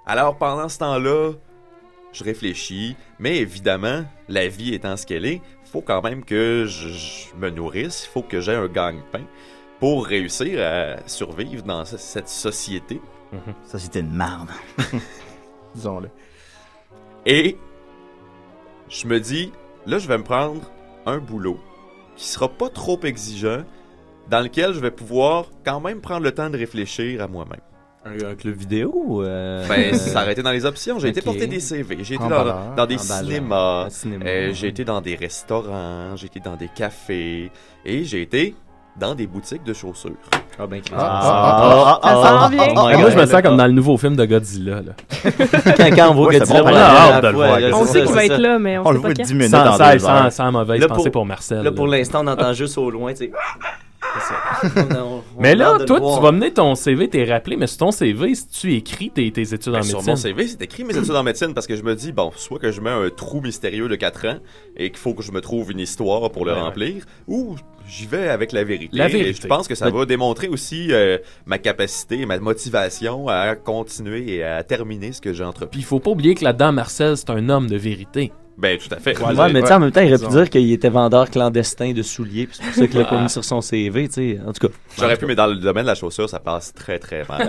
Alors, pendant ce temps-là, je réfléchis, mais évidemment, la vie étant ce qu'elle est, faut quand même que je, je me nourrisse, il faut que j'ai un gagne-pain pour réussir à survivre dans ce- cette société. Société de marde. Disons-le. Et je me dis, là, je vais me prendre un boulot qui sera pas trop exigeant, dans lequel je vais pouvoir quand même prendre le temps de réfléchir à moi-même. Un, un club vidéo euh, Ben, euh, ça aurait été dans les options. J'ai été ok. porter des CV. J'ai été dans, dans des cinémas. cinéma, euh, j'ai été dans des restaurants. J'ai été dans des cafés. Et j'ai été dans des boutiques de chaussures. Ah, ben, Ah, Ça sent bien. Ah, moi, je me sens comme dans le nouveau film de Godzilla. Là. quand, quand on voit l'as on a hâte de le voir, On sait ça, qu'il va être ça. là, mais on, On sait le voit quand. 10 minutes Sans, dans sans, sans, mauvaise Là, pensée pour- pour Marcel. Là, pour l'instant, on entend juste au loin, tu sais. Ça. On Mais là, toi, tu vas mener ton CV, t'es rappelé, mais sur ton CV, si tu écris tes, tes études en Ben, sur médecine. mon CV, c'est écrit mes études en médecine parce que je me dis, bon, soit que je mets un trou mystérieux de 4 ans et qu'il faut que je me trouve une histoire pour le Ouais, remplir, ou j'y vais avec la vérité. La Et vérité. je pense que ça va démontrer aussi euh, ma capacité, ma motivation à continuer et à terminer ce que j'ai entrepris. Puis il faut pas oublier que là-dedans, Marcel, c'est un homme de vérité. Ben, tout à fait. Ouais, mais tu sais, en même temps, il aurait pu dire qu'il était vendeur clandestin de souliers, puis c'est pour ça qu'il l'a pas mis sur son CV, tu sais. En tout cas. J'aurais pu, mais dans le domaine de la chaussure, ça passe très, très mal.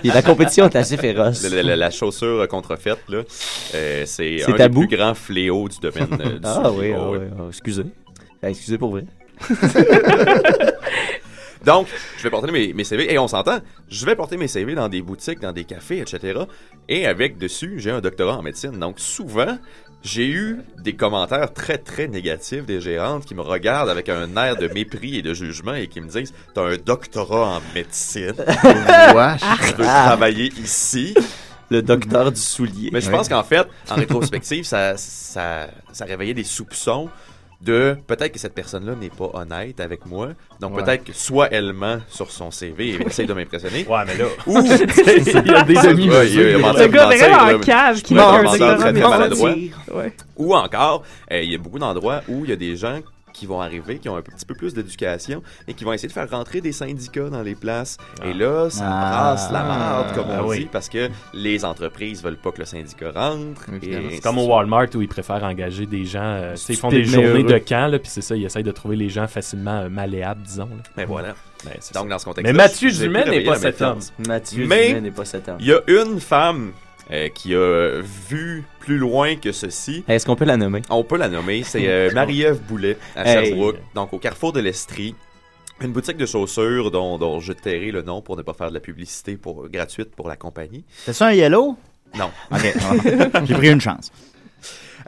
Et la compétition est assez féroce. La, la- la chaussure contrefaite, là, euh, c'est un tabou. des plus grands fléaux du domaine euh, du Ah soulier. oui, ah Oh, oui, oui. ah, excusez. Ah, excusez pour vrai. Donc, je vais porter mes, mes CV, et on s'entend, je vais porter mes CV dans des boutiques, dans des cafés, etc. Et avec dessus, j'ai un doctorat en médecine. Donc, souvent, j'ai eu des commentaires très, très négatifs des gérantes qui me regardent avec un air de mépris et de jugement et qui me disent « T'as un doctorat en médecine. Wesh. Tu veux travailler ici. » Le docteur du soulier. Mais je Oui. pense qu'en fait, en rétrospective, ça, ça, ça réveillait des soupçons de peut-être que cette personne-là n'est pas honnête avec moi. Donc Ouais. peut-être que soit elle ment sur son CV et essaie de m'impressionner. Ouais, mais là. Ou il y a des amis Ouais, il y a- il y a menti- Le gars vraiment en cave qui doctorat très, très maladroit. Ouais. Ou encore, euh, il y a beaucoup d'endroits où il y a des gens qui vont arriver, qui ont un petit peu plus d'éducation et qui vont essayer de faire rentrer des syndicats dans les places. Et là, ça Ah. brasse la marde, comme on Ah oui. dit, parce que les entreprises veulent pas que le syndicat rentre. C'est comme au Walmart où ils préfèrent engager des gens. euh, ils font des journées heureux. de camp, là, puis c'est ça, ils essayent de trouver les gens facilement euh, malléables, disons. là. Mais voilà. Ben, Donc, ça. dans ce contexte Mais Mathieu Dumais n'est pas cet homme. Mathieu Dumais n'est pas cet homme. Il y a une femme euh, qui a vu plus loin que ceci. Est-ce qu'on peut la nommer? On peut la nommer. C'est euh, Marie-Ève Boulet à Hey. Sherbrooke, donc au carrefour de l'Estrie. Une boutique de chaussures dont, dont je tairai le nom pour ne pas faire de la publicité pour, gratuite pour la compagnie. C'est ça un yellow? Non. Ok. J'ai pris une chance.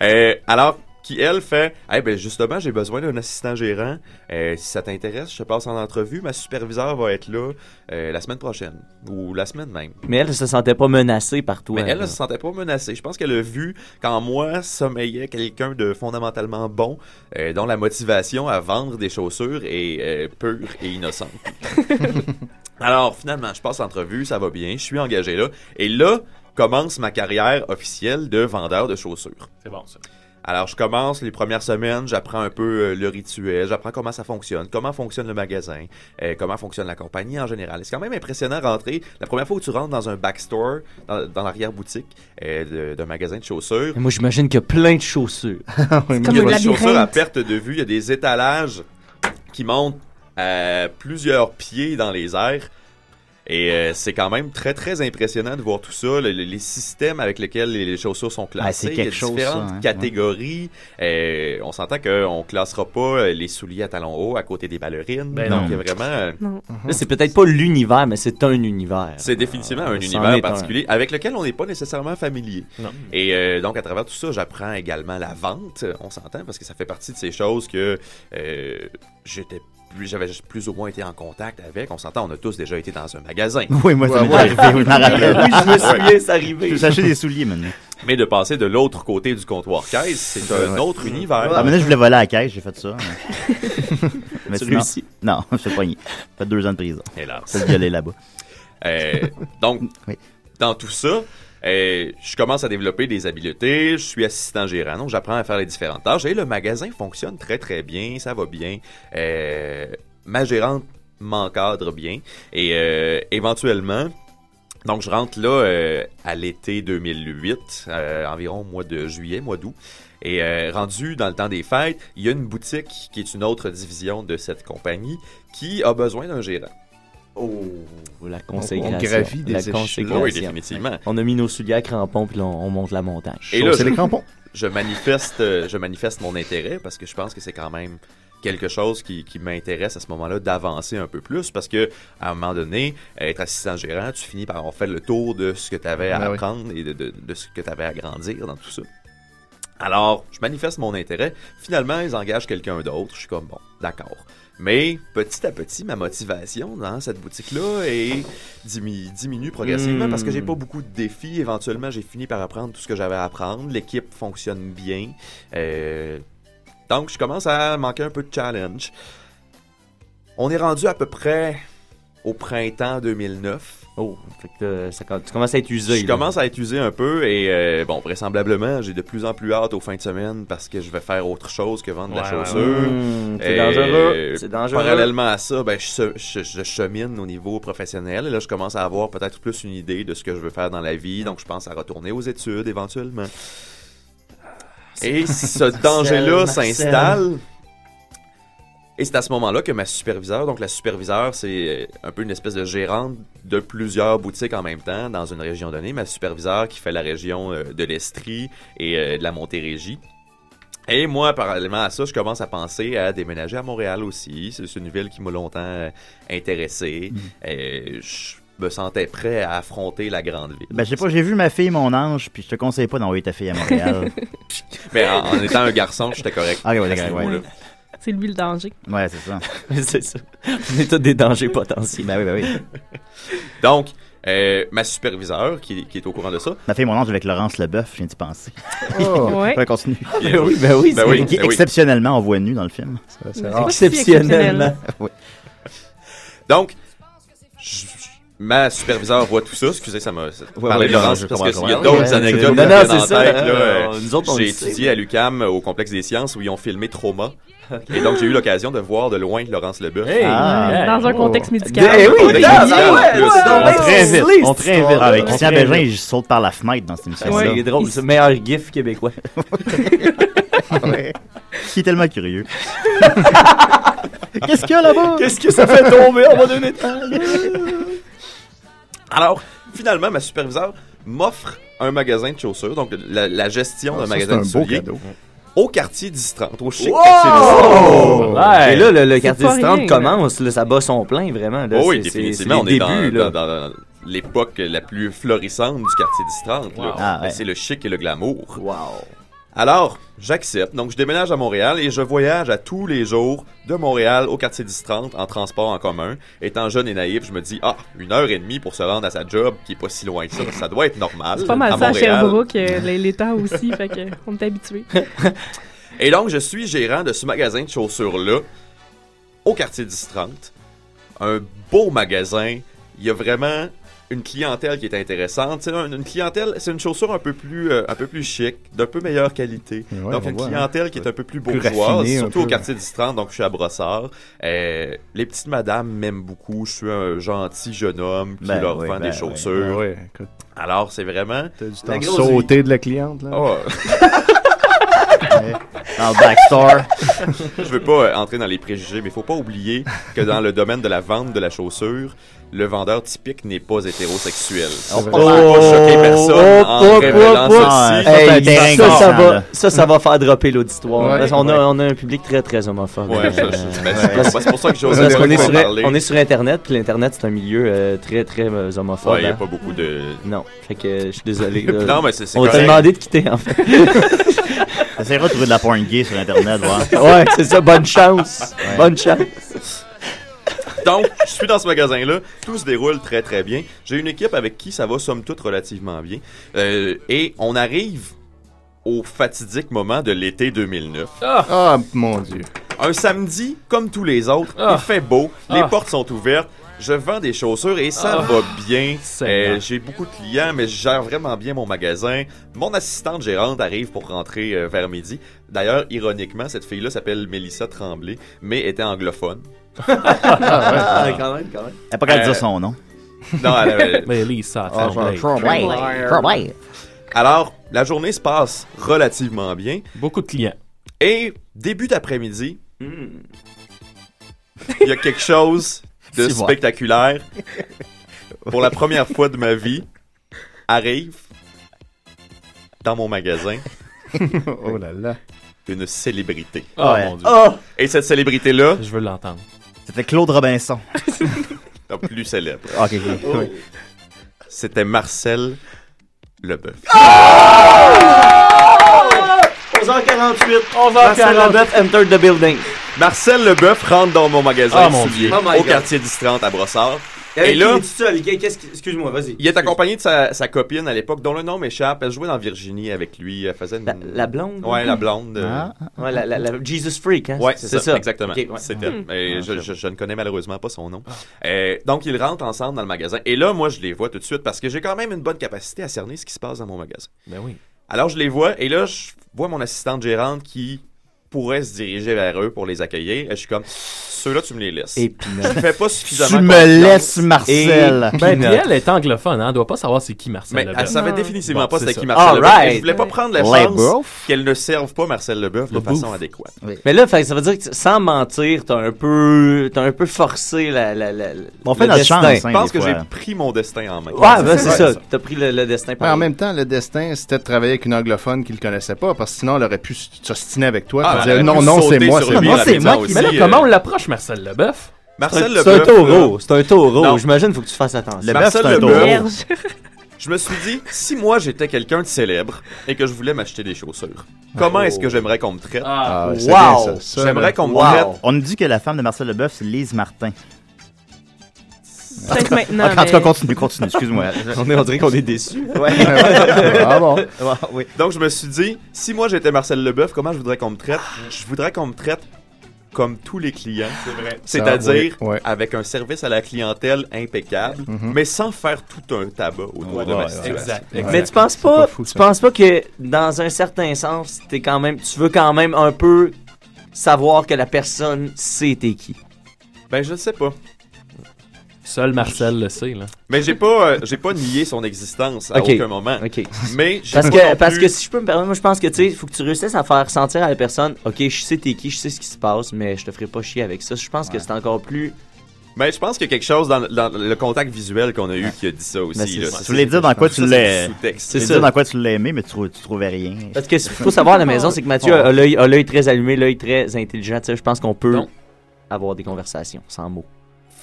Euh, alors, qui elle fait Eh ben justement, j'ai besoin d'un assistant gérant. Euh, si ça t'intéresse, je te passe en entrevue. Ma superviseure va être là euh, la semaine prochaine ou la semaine même. Mais elle se sentait pas menacée par toi. Mais elle ne se sentait pas menacée. Je pense qu'elle a vu qu'en moi sommeillait quelqu'un de fondamentalement bon, euh, dont la motivation à vendre des chaussures est euh, pure et innocente. Alors finalement, je passe l'entrevue, ça va bien, je suis engagé là. Et là commence ma carrière officielle de vendeur de chaussures. C'est bon, ça. Alors, je commence les premières semaines, j'apprends un peu euh, le rituel, j'apprends comment ça fonctionne, comment fonctionne le magasin, euh, comment fonctionne la compagnie en général. C'est quand même impressionnant de rentrer. La première fois où tu rentres dans un backstore, dans, dans l'arrière-boutique euh, d'un magasin de chaussures, Et Moi, j'imagine qu'il y a plein de chaussures. il y Comme a des chaussures à perte de vue, il y a des étalages qui montent à plusieurs pieds dans les airs. Et euh, c'est quand même très très impressionnant de voir tout ça, le- le- les systèmes avec lesquels les, les chaussures sont classées, Ah, c'est il y a quelque chose, différentes ça, hein. catégories. Euh, on s'entend qu'on classera pas euh, les souliers à talons hauts à côté des ballerines. Ben donc non. il y a vraiment, euh, Non. Là, c'est peut-être pas l'univers, mais c'est un univers. c'est définitivement un univers un. particulier avec lequel on n'est pas nécessairement familier. Non. Et euh, donc, à travers tout ça, j'apprends également la vente, on s'entend, parce que ça fait partie de ces choses que euh, j'étais plus, j'avais plus ou moins été en contact avec. On s'entend, on a tous déjà été dans un magasin. Oui, moi, ça Ouais, m'est ouais. arrivé, je rappelle. oui, je me souviens, c'est Je arrivé. s'acheter des souliers maintenant. Mais de passer de l'autre côté du comptoir caisse, c'est un autre univers. Ah, maintenant, je voulais voler à la caisse, j'ai fait ça. Mais, mais Tu sinon- réussis? Non, je suis poigné. Fait deux ans de prison. Hélas. C'est violer là-bas. Euh, donc, Oui. dans tout ça, euh, je commence à développer des habiletés, je suis assistant gérant, donc j'apprends à faire les différentes tâches et le magasin fonctionne très très bien, ça va bien. Euh, ma gérante m'encadre bien et euh, éventuellement, Donc, je rentre là euh, à l'été 2008, euh, environ mois de juillet, mois d'août. Et rendu dans le temps des fêtes, il y a une boutique qui est une autre division de cette compagnie qui a besoin d'un gérant. Oh, la consécration. On gravit des la consécration. Oui, définitivement. On a mis nos souliers à crampons, puis là, on, on monte la montagne. Et là, C'est je, les crampons. je manifeste, euh, je manifeste mon intérêt parce que je pense que c'est quand même quelque chose qui, qui m'intéresse à ce moment-là d'avancer un peu plus parce que à un moment donné, être assistant gérant, tu finis par avoir fait le tour de ce que tu avais à Ben oui. apprendre et de, de- de ce que tu avais à grandir dans tout ça. Alors, je manifeste mon intérêt. Finalement, ils engagent quelqu'un d'autre. Je suis comme, bon, d'accord. Mais petit à petit, ma motivation dans cette boutique-là est dimi- diminue progressivement Hmm. parce que j'ai pas beaucoup de défis. Éventuellement, j'ai fini par apprendre tout ce que j'avais à apprendre. L'équipe fonctionne bien. Euh, donc, je commence à manquer un peu de challenge. On est rendu à peu près au printemps 2009. Oh, fait que euh, ça, tu commences à être usé. Je là. commence à être usé un peu et euh, bon, vraisemblablement, j'ai de plus en plus hâte aux fins de semaine parce que je vais faire autre chose que vendre de la Ouais, ouais, chaussure. Mmh, c'est dangereux. C'est dangereux. Parallèlement à ça, ben, je, je- je chemine au niveau professionnel et là, je commence à avoir peut-être plus une idée de ce que je veux faire dans la vie. Donc, je pense à retourner aux études éventuellement. Et ce danger-là s'installe. Et c'est à ce moment-là que ma superviseure, donc la superviseure, c'est euh, un peu une espèce de gérante de plusieurs boutiques en même temps dans une région donnée. Ma superviseure qui fait la région euh, de l'Estrie et euh, de la Montérégie. Et moi, parallèlement à ça, je commence à penser à déménager à Montréal aussi. C'est une ville qui m'a longtemps intéressé. Euh, je me sentais prêt à affronter la grande ville. Ben, je sais pas, j'ai vu ma fille, mon ange, puis je te conseille pas d'envoyer ta fille à Montréal. Mais en, en étant un garçon, j'étais correct. Ah, ouais, ouais, d'accord, ouais. C'est lui le danger. ouais, c'est ça. c'est ça. On est tous des dangers potentiels. Ben oui, ben oui. Donc, euh, ma superviseure, qui, qui est au courant de ça, Ma fille, mon ange avec Laurence Leboeuf, je viens d'y penser. Oh, Ouais. Ouais, continue. Ben oui, ben oui. Ben oui. Qui, exceptionnellement, on voit nu dans le film. c'est rare. Exceptionnellement. Donc, je- ma superviseure voit tout ça. Excusez, ça m'a Ouais, parlé ouais, de Laurence parce qu'il y a d'autres ouais, anecdotes Non, non, c'est ça, tête, euh, là. Euh, nous autres, on J'ai étudié à l'UCAM au complexe des sciences où ils ont filmé Trauma. Et donc, j'ai eu l'occasion de voir de loin Laurence Leboeuf. Hey! Ah. Hey! Dans un Oh. contexte Eh médical. oui, Contexte putain, médical, en ouais, plus. ouais, On très vite, on très vite. l'histoire. Avec On Christian Bégin, il saute par la fenêtre dans cette émission. Ouais, c'est drôle. C'est le meilleur gif québécois. Qui est tellement curieux. Qu'est-ce qu'il y a là-bas? Qu'est-ce que ça fait tomber en bas d'un étage? Alors, finalement, ma superviseure m'offre un magasin de chaussures, donc la, la gestion d'un Ça, magasin de c'est un beau souliers cadeau. Au quartier 1030, au chic Wow! quartier 1030. Oh! Ouais. Et là, le, le quartier pas 30 rien, commence, là, ça bat son plein, vraiment. Là, Oh oui, définitivement, on est débuts, dans, là. dans- dans l'époque la plus florissante du quartier 1030. là. Wow. Ah, ouais. C'est le chic et le glamour. Wow. Alors, j'accepte. Donc, je déménage à Montréal et je voyage à tous les jours de Montréal au quartier 1030 en transport en commun. Étant jeune et naïf, je me dis, ah, une heure et demie pour se rendre à sa job qui est pas si loin que ça. Ça doit être normal. C'est pas mal à ça à Montréal. Sherbrooke, euh, les- l'état aussi, fait que on est habitué. Et donc, je suis gérant de ce magasin de chaussures-là au quartier 1030. Un beau magasin. Il y a vraiment une clientèle qui est intéressante. C'est un- une clientèle, c'est une chaussure un peu plus, euh, un peu plus chic, d'un peu meilleure qualité. Ouais, donc on une voit, clientèle hein. qui est un peu plus bourgeoise, surtout au quartier 1030. Donc je suis à Brossard. Euh, les petites madames m'aiment beaucoup. Je suis un gentil jeune homme qui Ben leur oui, vend ben des oui. chaussures. Écoute, Alors c'est vraiment. t'as du La temps grosse sauter de la cliente, là. Oh, Dans le backstore. je veux pas euh, entrer dans les préjugés, mais il faut pas oublier que dans le domaine de la vente de la chaussure, le vendeur typique n'est pas hétérosexuel. Oh, Je veux pas choquer personne en oh, révélant oh, ceci. Ça, Hey, ça, va, là. ça, ça va faire dropper l'auditoire. Ouais, qu'on a, ouais. on a un public très, très homophobe. Ouais, Euh, c'est pour ça que j'ose qu'on est, pas sur, parler. on est sur Internet, puis l'Internet, c'est un milieu euh, très, très euh, homophobe. Ouais, il y a hein. pas beaucoup de. Non, fait que euh, je suis désolé. Non, mais c'est on va te correct. demander de quitter, en fait. T'essaieras de trouver de la porn gay sur Internet, voir. ouais, c'est ça, bonne chance. Ouais. Bonne chance. Donc, je suis dans ce magasin-là. Tout se déroule très, très bien. J'ai une équipe avec qui ça va, somme toute, relativement bien. Euh, et on arrive au fatidique moment de l'été 2009. Ah, mon Dieu. Un samedi, comme tous les autres, Ah. il fait beau, les Ah. portes sont ouvertes. Je vends des chaussures et ça Ah. va bien. Euh, J'ai beaucoup de clients, mais je gère vraiment bien mon magasin. Mon assistante gérante arrive pour rentrer euh, vers midi. D'ailleurs, ironiquement, cette fille-là s'appelle Mélissa Tremblay, mais était anglophone. Ah, quand même, quand même. Elle pas qu'à Euh, dire son nom. Non, elle avait- Mais Lisa Ah, Tremblay. Tremblay. Tremblay. Alors, la journée se passe relativement bien. Beaucoup de clients. Et début d'après-midi, il y a quelque chose de spectaculaire. Pour la première fois de ma vie, arrive dans mon magasin Oh là là. une célébrité. Oh Ouais. mon dieu. Oh! Et cette célébrité-là, Je veux l'entendre. C'était Claude Robinson. non, plus célèbre, Ok, ok. Oui. c'était Marcel Leboeuf. 11h48, Marcel Leboeuf entered the building. Marcel Leboeuf rentre dans mon magasin mon de souliers. Oh au quartier d'Istrante à Brossard. Et là, Excuse-moi, vas-y. il est accompagné de sa, sa copine à l'époque, dont le nom m'échappe. Elle jouait dans Virginie avec lui. Elle faisait une... La, la blonde? Ouais, la blonde. euh, Ah, Ouais, la, la, la Jesus Freak, hein? Ouais, c'est ça, exactement. Mais je, je- je ne connais malheureusement pas son nom. Euh, donc, ils rentrent ensemble dans le magasin. Et là, moi, je les vois tout de suite parce que j'ai quand même une bonne capacité à cerner ce qui se passe dans mon magasin. Ben oui. Alors, je les vois et là, je vois mon assistante gérante qui pourrait se diriger vers eux pour les accueillir. Et je suis comme, ceux-là, tu me les laisses. Et je ne fais pas suffisamment Tu me laisses, Marcel. Et- Ben, puis elle est anglophone, hein. Elle doit pas savoir c'est qui Marcel Mais Leboeuf. elle savait définitivement Bon, pas c'est c'était qui Marcel Leboeuf. right. Et je voulais pas prendre la chance qu'elle ne serve pas Marcel Leboeuf de façon adéquate. Mais là, fait, ça veut dire que sans mentir, t'as un peu, t'as un peu forcé la, la, la, On fait le notre destin. chance, Je hein, pense des que j'ai pris mon destin en main. Ouais, ben, c'est ça. T'as pris le, le destin par en même temps, le destin, c'était de travailler avec une anglophone qui le connaissait pas, parce que sinon, elle aurait pu s'ostiner avec toi. Ah, dire, non, non, c'est moi, sur c'est moi. c'est rapidement moi qui- Mais là, euh, comment on l'approche, Marcel Leboeuf? Marcel C'est un taureau. C'est un taureau. Non. J'imagine qu'il faut que tu fasses attention. C'est un taureau. Je me suis dit, si moi j'étais quelqu'un de célèbre et que je voulais m'acheter des chaussures, comment est-ce que j'aimerais qu'on me traite? Ah, c'est Wow. J'aimerais qu'on me Wow. traite. On nous dit que la femme de Marcel Leboeuf, c'est Lise Martin. Peut-être maintenant. en tout cas, mais- continue, continue, excuse-moi. On, est, on dirait qu'on est déçus. Ouais. Ah bon? Oui. Donc je me suis dit, si moi j'étais Marcel Leboeuf, comment je voudrais qu'on me traite? Je voudrais qu'on me traite comme tous les clients. C'est-à-dire oui, ouais. avec un service à la clientèle impeccable, Mhm. mais sans faire tout un tabac autour de Ouais, ma ouais, situation. Exact. Mais tu penses C'est pas, pas fou, tu penses pas que dans un certain sens, t'es quand même, tu veux quand même un peu savoir que la personne sait t'es qui? Ben je ne sais pas. Seul Marcel le sait, là. Mais j'ai pas, euh, j'ai pas nié son existence à Ok. aucun moment. Ok. Mais j'ai Parce pas que, non parce plus- que si je peux me permettre, moi je pense que tu sais, il faut que tu réussisses à faire sentir à la personne, ok, je sais t'es qui, je sais ce qui se passe, mais je te ferai pas chier avec ça. Je pense que c'est encore plus. Ben, je pense qu'il y a quelque chose dans, dans le contact visuel qu'on a eu qui a dit ça Ben, aussi. c'est là. ça. Tu voulais dire dans quoi Ça, tu c'est l'as. du sous-texte. Tu C'est voulais ça. dire dans quoi tu l'as aimé, mais tu, trou- tu trouvais rien. Parce que ce qu'il faut savoir à la maison, c'est que Mathieu a l'œil a l'œil très allumé, l'œil très intelligent. Tu sais, je pense qu'on peut Non. avoir des conversations sans mots.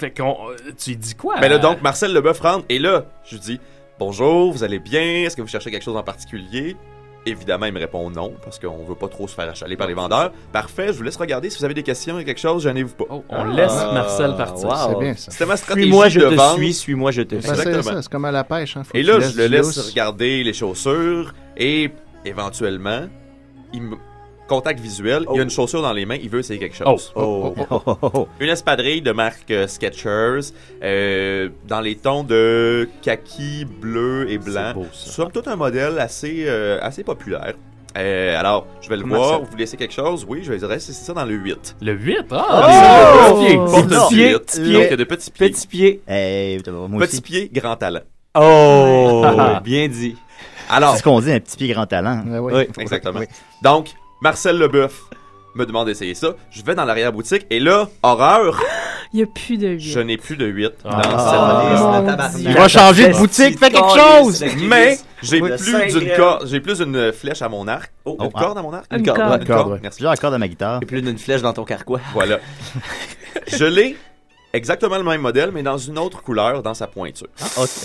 Fait qu'on. euh, Tu lui dis quoi? Ben là, donc, Marcel Leboeuf rentre, et là, je lui dis Bonjour, vous allez bien? Est-ce que vous cherchez quelque chose en particulier? Évidemment, il me répond non, parce qu'on veut pas trop se faire achaler par les vendeurs. Parfait, je vous laisse regarder. Si vous avez des questions et quelque chose, gênez-vous pas. Oh, on laisse Ah, Marcel partir. wow. C'est bien ça. C'était ma stratégie Suis-moi, je de te vente. suis, suis-moi, je te suis. c'est Exactement. ça, c'est comme à la pêche. Hein. Faut Et là, je le laisse lousse. regarder les chaussures, et éventuellement, il me... Contact visuel, il a une chaussure dans les mains, il veut essayer quelque chose. Oh. Oh, oh, oh. Une espadrille de marque euh, Skechers, euh, dans les tons de kaki, bleu et blanc. C'est beau, ça. Somme toute un modèle assez, euh, assez populaire. Euh, alors, je vais le Comment voir. ça? Vous laissez quelque chose? Oui, je vais dire, c'est ça dans le 8. Le 8? Oh! Ah! Petit pied. Porte Petit pied. 8. Petit Donc, pied. il y a de petits pieds. Petit pied. Moi Petit aussi. pied, grand talent. Oh, bien dit. Alors, C'est ce qu'on dit, un petit pied grand talent. Ouais, ouais. Oui. exactement. Oui. Donc, Marcel Leboeuf me demande d'essayer ça. Je vais dans l'arrière-boutique et là, horreur, Il n'y a plus de je vie. n'ai plus de 8 dans Ah. cette Ah, liste. Il va changer de boutique, fais quelque chose! Mais j'ai plus d'une corde, j'ai plus une flèche à mon arc. Oh. une Ah. corde à mon arc? Une Une corde, corde. ouais. Une corde, corde, ouais. merci. J'ai encore de ma guitare. Et plus d'une flèche dans ton carquois. Voilà. je l'ai exactement le même modèle, mais dans une autre couleur, dans sa pointure.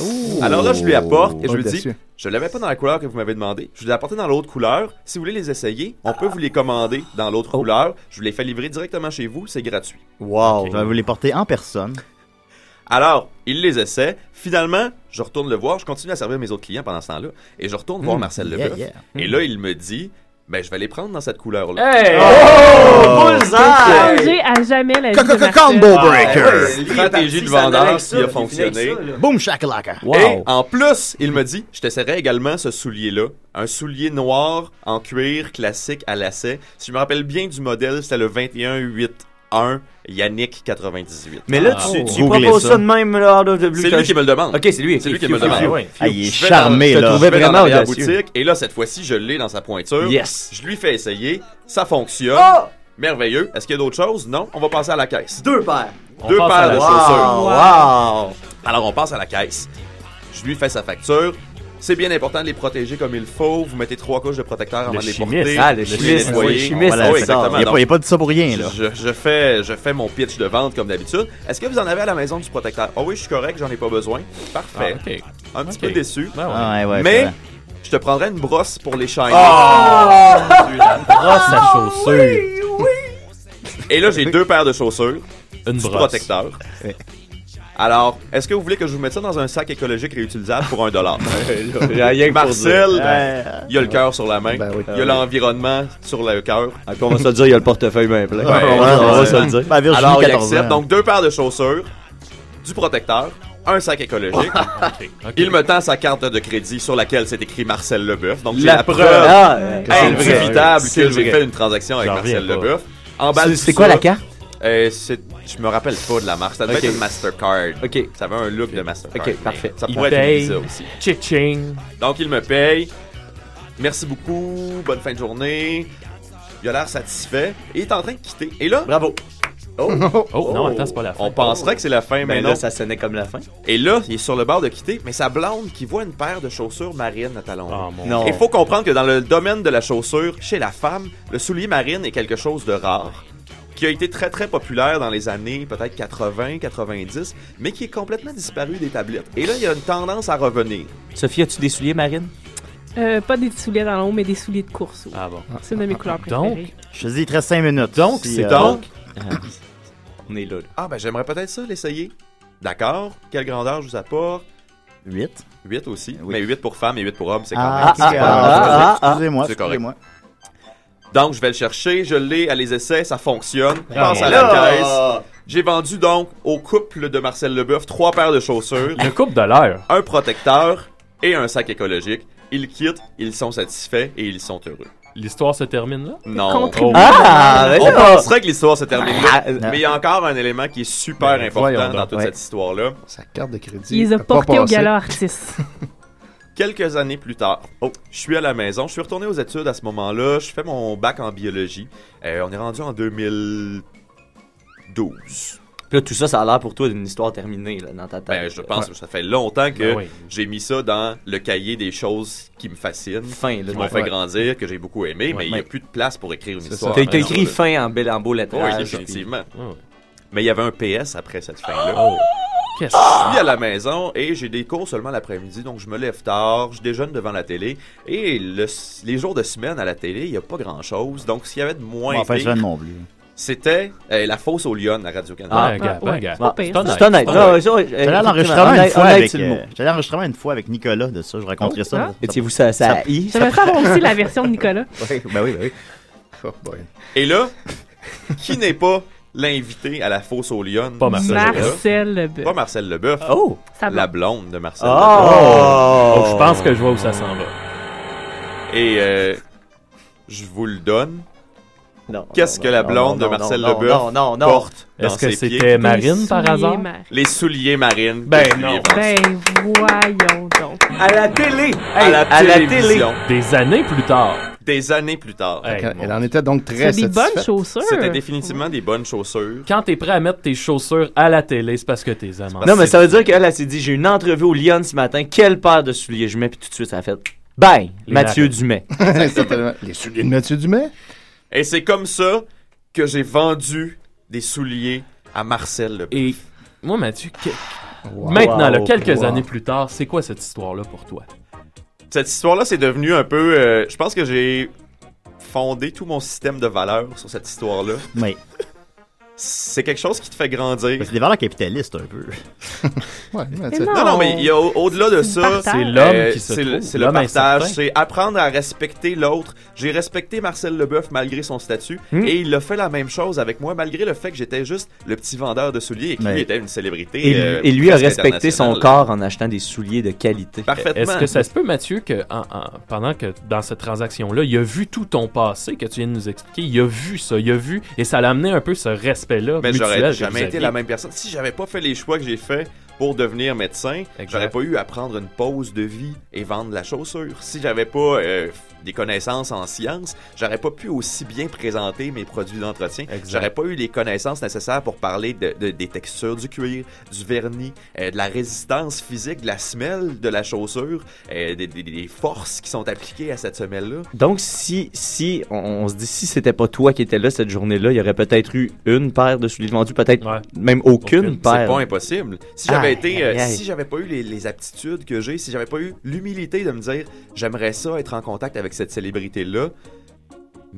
Ouh. Alors là, je lui apporte et je lui Audacieux. dis, je l'avais pas dans la couleur que vous m'avez demandé. Je l'ai apporté dans l'autre couleur. Si vous voulez les essayer, on peut vous les commander dans l'autre Oh. couleur. Je vous les fais livrer directement chez vous, c'est gratuit. Wow. Je vais vous les porter en personne. Alors, il les essaie. Finalement, je retourne le voir. Je continue à servir mes autres clients pendant ce temps-là. Et je retourne voir Marcel Yeah, Leboeuf. yeah. Et là, il me dit, ben, je vais les prendre dans cette couleur-là. Hey! Oh, bullseye! Changer à jamais la vie de Combo Marcel. breaker! Stratégie de vendeur qui a fonctionné. là. Boom shakalaka. Et Wow. en plus, il me dit, je t'essaierai également ce soulier-là. Un soulier noir en cuir classique à lacet. Si je me rappelle bien du modèle, c'était le 21-8 1 Yannick 98. Mais là, tu, tu proposes ça. de même, là, out of the blue. C'est lui qui me le demande. Ok, c'est lui. C'est lui qui me le demande. Ah, il est charmé, dans- là. Je trouvais vais dans vraiment la boutique et là, cette fois-ci, je l'ai dans sa pointure. Yes. Je lui fais essayer. Ça fonctionne. Oh! Merveilleux. Est-ce qu'il y a d'autres choses? Non. On va passer à la caisse. Deux paires. On Deux paires de Wow, chaussures. wow. Alors, on passe à la caisse. Je lui fais sa facture. C'est bien important de les protéger comme il faut. Vous mettez trois couches de protecteur avant Le de les chimiste. porter. Ah, le chimiste, oui, chimiste, Voilà, oui, exactement. Il n'y a, pas- il y a pas de ça pour rien, là. je, je fais, je fais mon pitch de vente comme d'habitude. Est-ce que vous en avez à la maison du protecteur? Ah oui, je suis correct, j'en ai pas besoin. Parfait. Ah. Un petit peu déçu. Ouais. Ah, ouais, ouais, Mais je te prendrais une brosse pour les shiner. Brosse à chaussures. Et là, j'ai deux paires de chaussures, Une du brosse. protecteur. Alors, est-ce que vous voulez que je vous mette ça dans un sac écologique réutilisable pour un dollar? Marcel, il y a le cœur sur la main. Ben oui. Il y a l'environnement sur le cœur. Ah, puis on va se le dire, il y a le portefeuille bien plein. Ouais, on va, on va ouais. se le dire. Ben, Virginie, Alors, il 14 accepte. ans. Donc, deux paires de chaussures, du protecteur, un sac écologique. Ok. Il me tend sa carte de crédit sur laquelle c'est écrit Marcel Leboeuf. Donc, La la preuve Ah, indubitable C'est que j'ai fait une transaction avec Marcel. Leboeuf. En bas de C'est- quoi la carte? euh, c'est- Je me rappelle pas de la marque. Ça devait être une Mastercard. Ok. Ça avait un look de Mastercard. Ok, parfait. Ça Il pourrait être une paye. Visa aussi. Cha-ching. Donc, il me paye. Merci beaucoup. Bonne fin de journée. Il a l'air satisfait. Et il est en train de quitter. Et là, Bravo. Oh, non, attends, c'est pas la fin. on penserait que c'est la fin, mais Ben non. là, ça sonnait comme la fin. Et là, il est sur le bord de quitter, mais sa blonde qui voit une paire de chaussures marines à talons. Ah. Il faut comprendre que dans le domaine de la chaussure, chez la femme, le soulier marine est quelque chose de rare, qui a été très très populaire dans les années peut-être 80, 90, mais qui est complètement disparu des tablettes. Et là, il y a une tendance à revenir. Sophie, as-tu des souliers marines? Euh, pas des souliers dans l'eau, mais des souliers de course. oui. Ah bon. C'est une de mes couleurs Donc, préférées. Je te dis, il te reste 5 minutes. Donc, Si, c'est euh, Donc, On est là. ah ben j'aimerais peut-être ça l'essayer. D'accord. Quelle grandeur je vous apporte? 8. 8 aussi. Oui. Mais 8 pour femmes et 8 pour hommes, c'est Ah, même. ah, c'est pas- ah, ah, excusez-moi, c'est correct. Donc, je vais le chercher, je l'ai à les essais, ça fonctionne. Je Ah, passe à la caisse. J'ai vendu donc au couple de Marcel Leboeuf trois paires de chaussures, le couple de l'air. un protecteur et un sac écologique. Ils quittent, ils sont satisfaits et ils sont heureux. L'histoire se termine là? Non. Contribuer. Ah, On penserait que l'histoire se termine là, Ah, euh, mais il y a encore un élément qui est super Ben, important dans toute Ouais. cette histoire-là. Sa carte de crédit. Il les a a pas portés au gala artiste. Quelques années plus tard, oh, je suis à la maison, je suis retourné aux études à ce moment-là, je fais mon bac en biologie. Euh, on est rendu en 2012. Puis là, tout ça, ça a l'air pour toi d'une histoire terminée là, dans ta tête. Ben, je pense que ça fait longtemps que Ben oui. j'ai mis ça dans le cahier des choses qui me fascinent, Fin, là. qui m'ont Ouais. fait grandir, que j'ai beaucoup aimé, mais il n'y a plus de place pour écrire une histoire. T'as écrit fin en, bel, en beau lettrage. Oui, définitivement. Mais il y avait un PS après cette fin-là. Oh. Qu'est-ce Je suis à la maison? Et j'ai des cours seulement l'après-midi, donc je me lève tard, je déjeune devant la télé. Et le- les jours de semaine à la télé, il n'y a pas grand-chose. Donc s'il y avait de moins Bon, enfin, pire, je non plus. C'était euh, la fosse aux Lyon à Radio-Canada. Ah, Ah, gars, ouais. gars. pas pire, C'est honnête. Honnête. Ouais, J'allais à l'enregistrement une fois avec. euh, J'allais à l'enregistrement une fois avec Nicolas de ça. Je raconterai ça. hein? Ça- Étiez-vous ça, ça, ça- I? J'aimerais savoir aussi la version de Nicolas. Ouais, ben oui, ben oui. Oh boy. Et là, qui n'est pas l'invité à la fosse aux Lyon Pas Marcel Marcel Leboeuf. Pas Marcel Leboeuf. Oh! Ça La blonde de Marcel Leboeuf. Oh! Oh, je pense que je vois où ça s'en va. Et euh, je vous le donne. Qu'est-ce que la blonde non, de Marcel non, Leboeuf Non, non, non. porte dans Est-ce que ses pieds? c'était Marine par hasard? Les souliers marines. que Ben non. Ben, voyons donc. À la télé! à la à la télé! Des années plus tard. Des années plus tard. Hey, Elle, en était donc très C'est des bonnes chaussures. C'était définitivement des bonnes chaussures. Quand t'es prêt à mettre tes chaussures à la télé, c'est parce que t'es amant. Non, mais ça veut dire qu'elle, elle s'est dit j'ai une entrevue au Lyon ce matin, quelle paire de souliers je mets, puis tout de suite, ça a fait bang! Les Mathieu marins. Dumais. Les souliers de Mathieu Dumais? Et c'est comme ça que j'ai vendu des souliers à Marcel Leboeuf. Et moi, Mathieu, que- maintenant, là, quelques Wow. années plus tard, c'est quoi cette histoire-là pour toi? Cette histoire-là, c'est devenu un peu... euh, je pense que j'ai fondé tout mon système de valeurs sur cette histoire-là. Mais C'est quelque chose qui te fait grandir. c'est des valeurs capitalistes un peu. Ouais, mais non. Non, non, mais il y a au- au-delà de ça... C'est l'homme Euh, qui se c'est le, partage, c'est apprendre à respecter l'autre. J'ai respecté Marcel Leboeuf malgré son statut Hmm. et il a fait la même chose avec moi malgré le fait que j'étais juste le petit vendeur de souliers et qu'il Mais- était une célébrité. Et, euh, et lui a presque respecté son corps en achetant des souliers de qualité. Parfaitement. Est-ce que ça se peut, Mathieu, que en- en- pendant que dans cette transaction-là, il a vu tout ton passé que tu viens de nous expliquer, il a vu ça, il a vu, et ça l'a amené un peu ce respect aspect-là. Mais j'aurais jamais été la même personne. Si j'avais pas fait les choix que j'ai faits pour devenir médecin, j'aurais pas eu à prendre une pause de vie et vendre la chaussure. Si j'avais pas euh, des connaissances en sciences, j'aurais pas pu aussi bien présenter mes produits d'entretien. J'aurais pas eu les connaissances nécessaires pour parler de, de- des textures du cuir, du vernis, euh, de la résistance physique, de la semelle de la chaussure, euh, des, des- des forces qui sont appliquées à cette semelle-là. Donc, si, si on, on se dit, si c'était pas toi qui étais là cette journée-là, il y aurait peut-être eu une paire de souliers vendus, peut-être même aucune, paire. C'est pas impossible. Si j'avais été, euh, aïe, aïe. si j'avais pas eu les, les aptitudes que j'ai, si j'avais pas eu l'humilité de me dire, j'aimerais ça être en contact avec cette célébrité-là,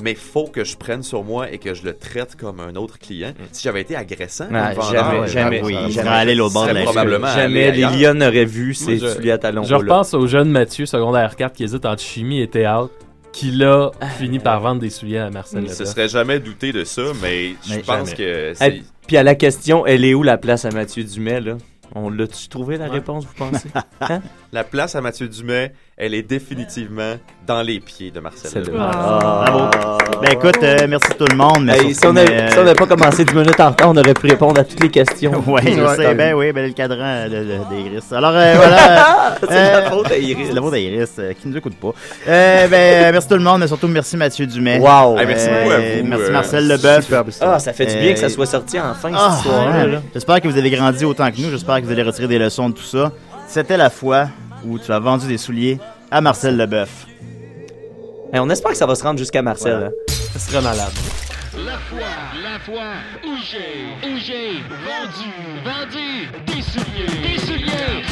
mais faut que je prenne sur moi et que je le traite comme un autre client. Si j'avais été agressant, Ah, jamais, vendeur, jamais, ah, oui, jamais aller bord serait de la. Jamais les lions n'auraient vu ces souliers à talons Je repense au jeune Mathieu, secondaire 4, qui hésite entre chimie et théâtre, qui là fini par vendre des souliers à Marcel Il se Leboeuf. serait jamais douté de ça, mais je Mais pense jamais. que c'est- Et puis à la question, elle est où la place à Mathieu Dumais, là? On l'a-tu trouvé la réponse, vous pensez? Hein? la place à Mathieu Dumais, elle est définitivement dans les pieds de Marcel. C'est Leboeuf. le- Bravo. Ben écoute, euh, merci tout le monde. mais Hey, surtout, si on mais, avait euh, si pas commencé 10 minutes en retard, on aurait pu répondre à toutes les questions. Ouais, je Ouais. sais. Ben oui, ben le cadran euh, de- de- d'Iris. Alors euh, voilà. C'est la faute à Iris. C'est la faute à Iris euh, qui nous écoute pas. Euh, ben merci tout le monde, mais surtout merci Mathieu Dumais. Wow. Hey, merci beaucoup à vous, Merci euh, Marcel Leboeuf. Ah, ça fait du bien que ça soit sorti enfin, Ah, cette là. J'espère que vous avez grandi autant que nous. J'espère que vous allez retirer des leçons de tout ça. C'était la fois où tu as vendu des souliers à Marcel Leboeuf. Hey, on espère que ça va se rendre jusqu'à Marcel. Voilà. hein. Ça serait malade. La fois, la fois où j'ai, où j'ai vendu, vendu des souliers, des souliers.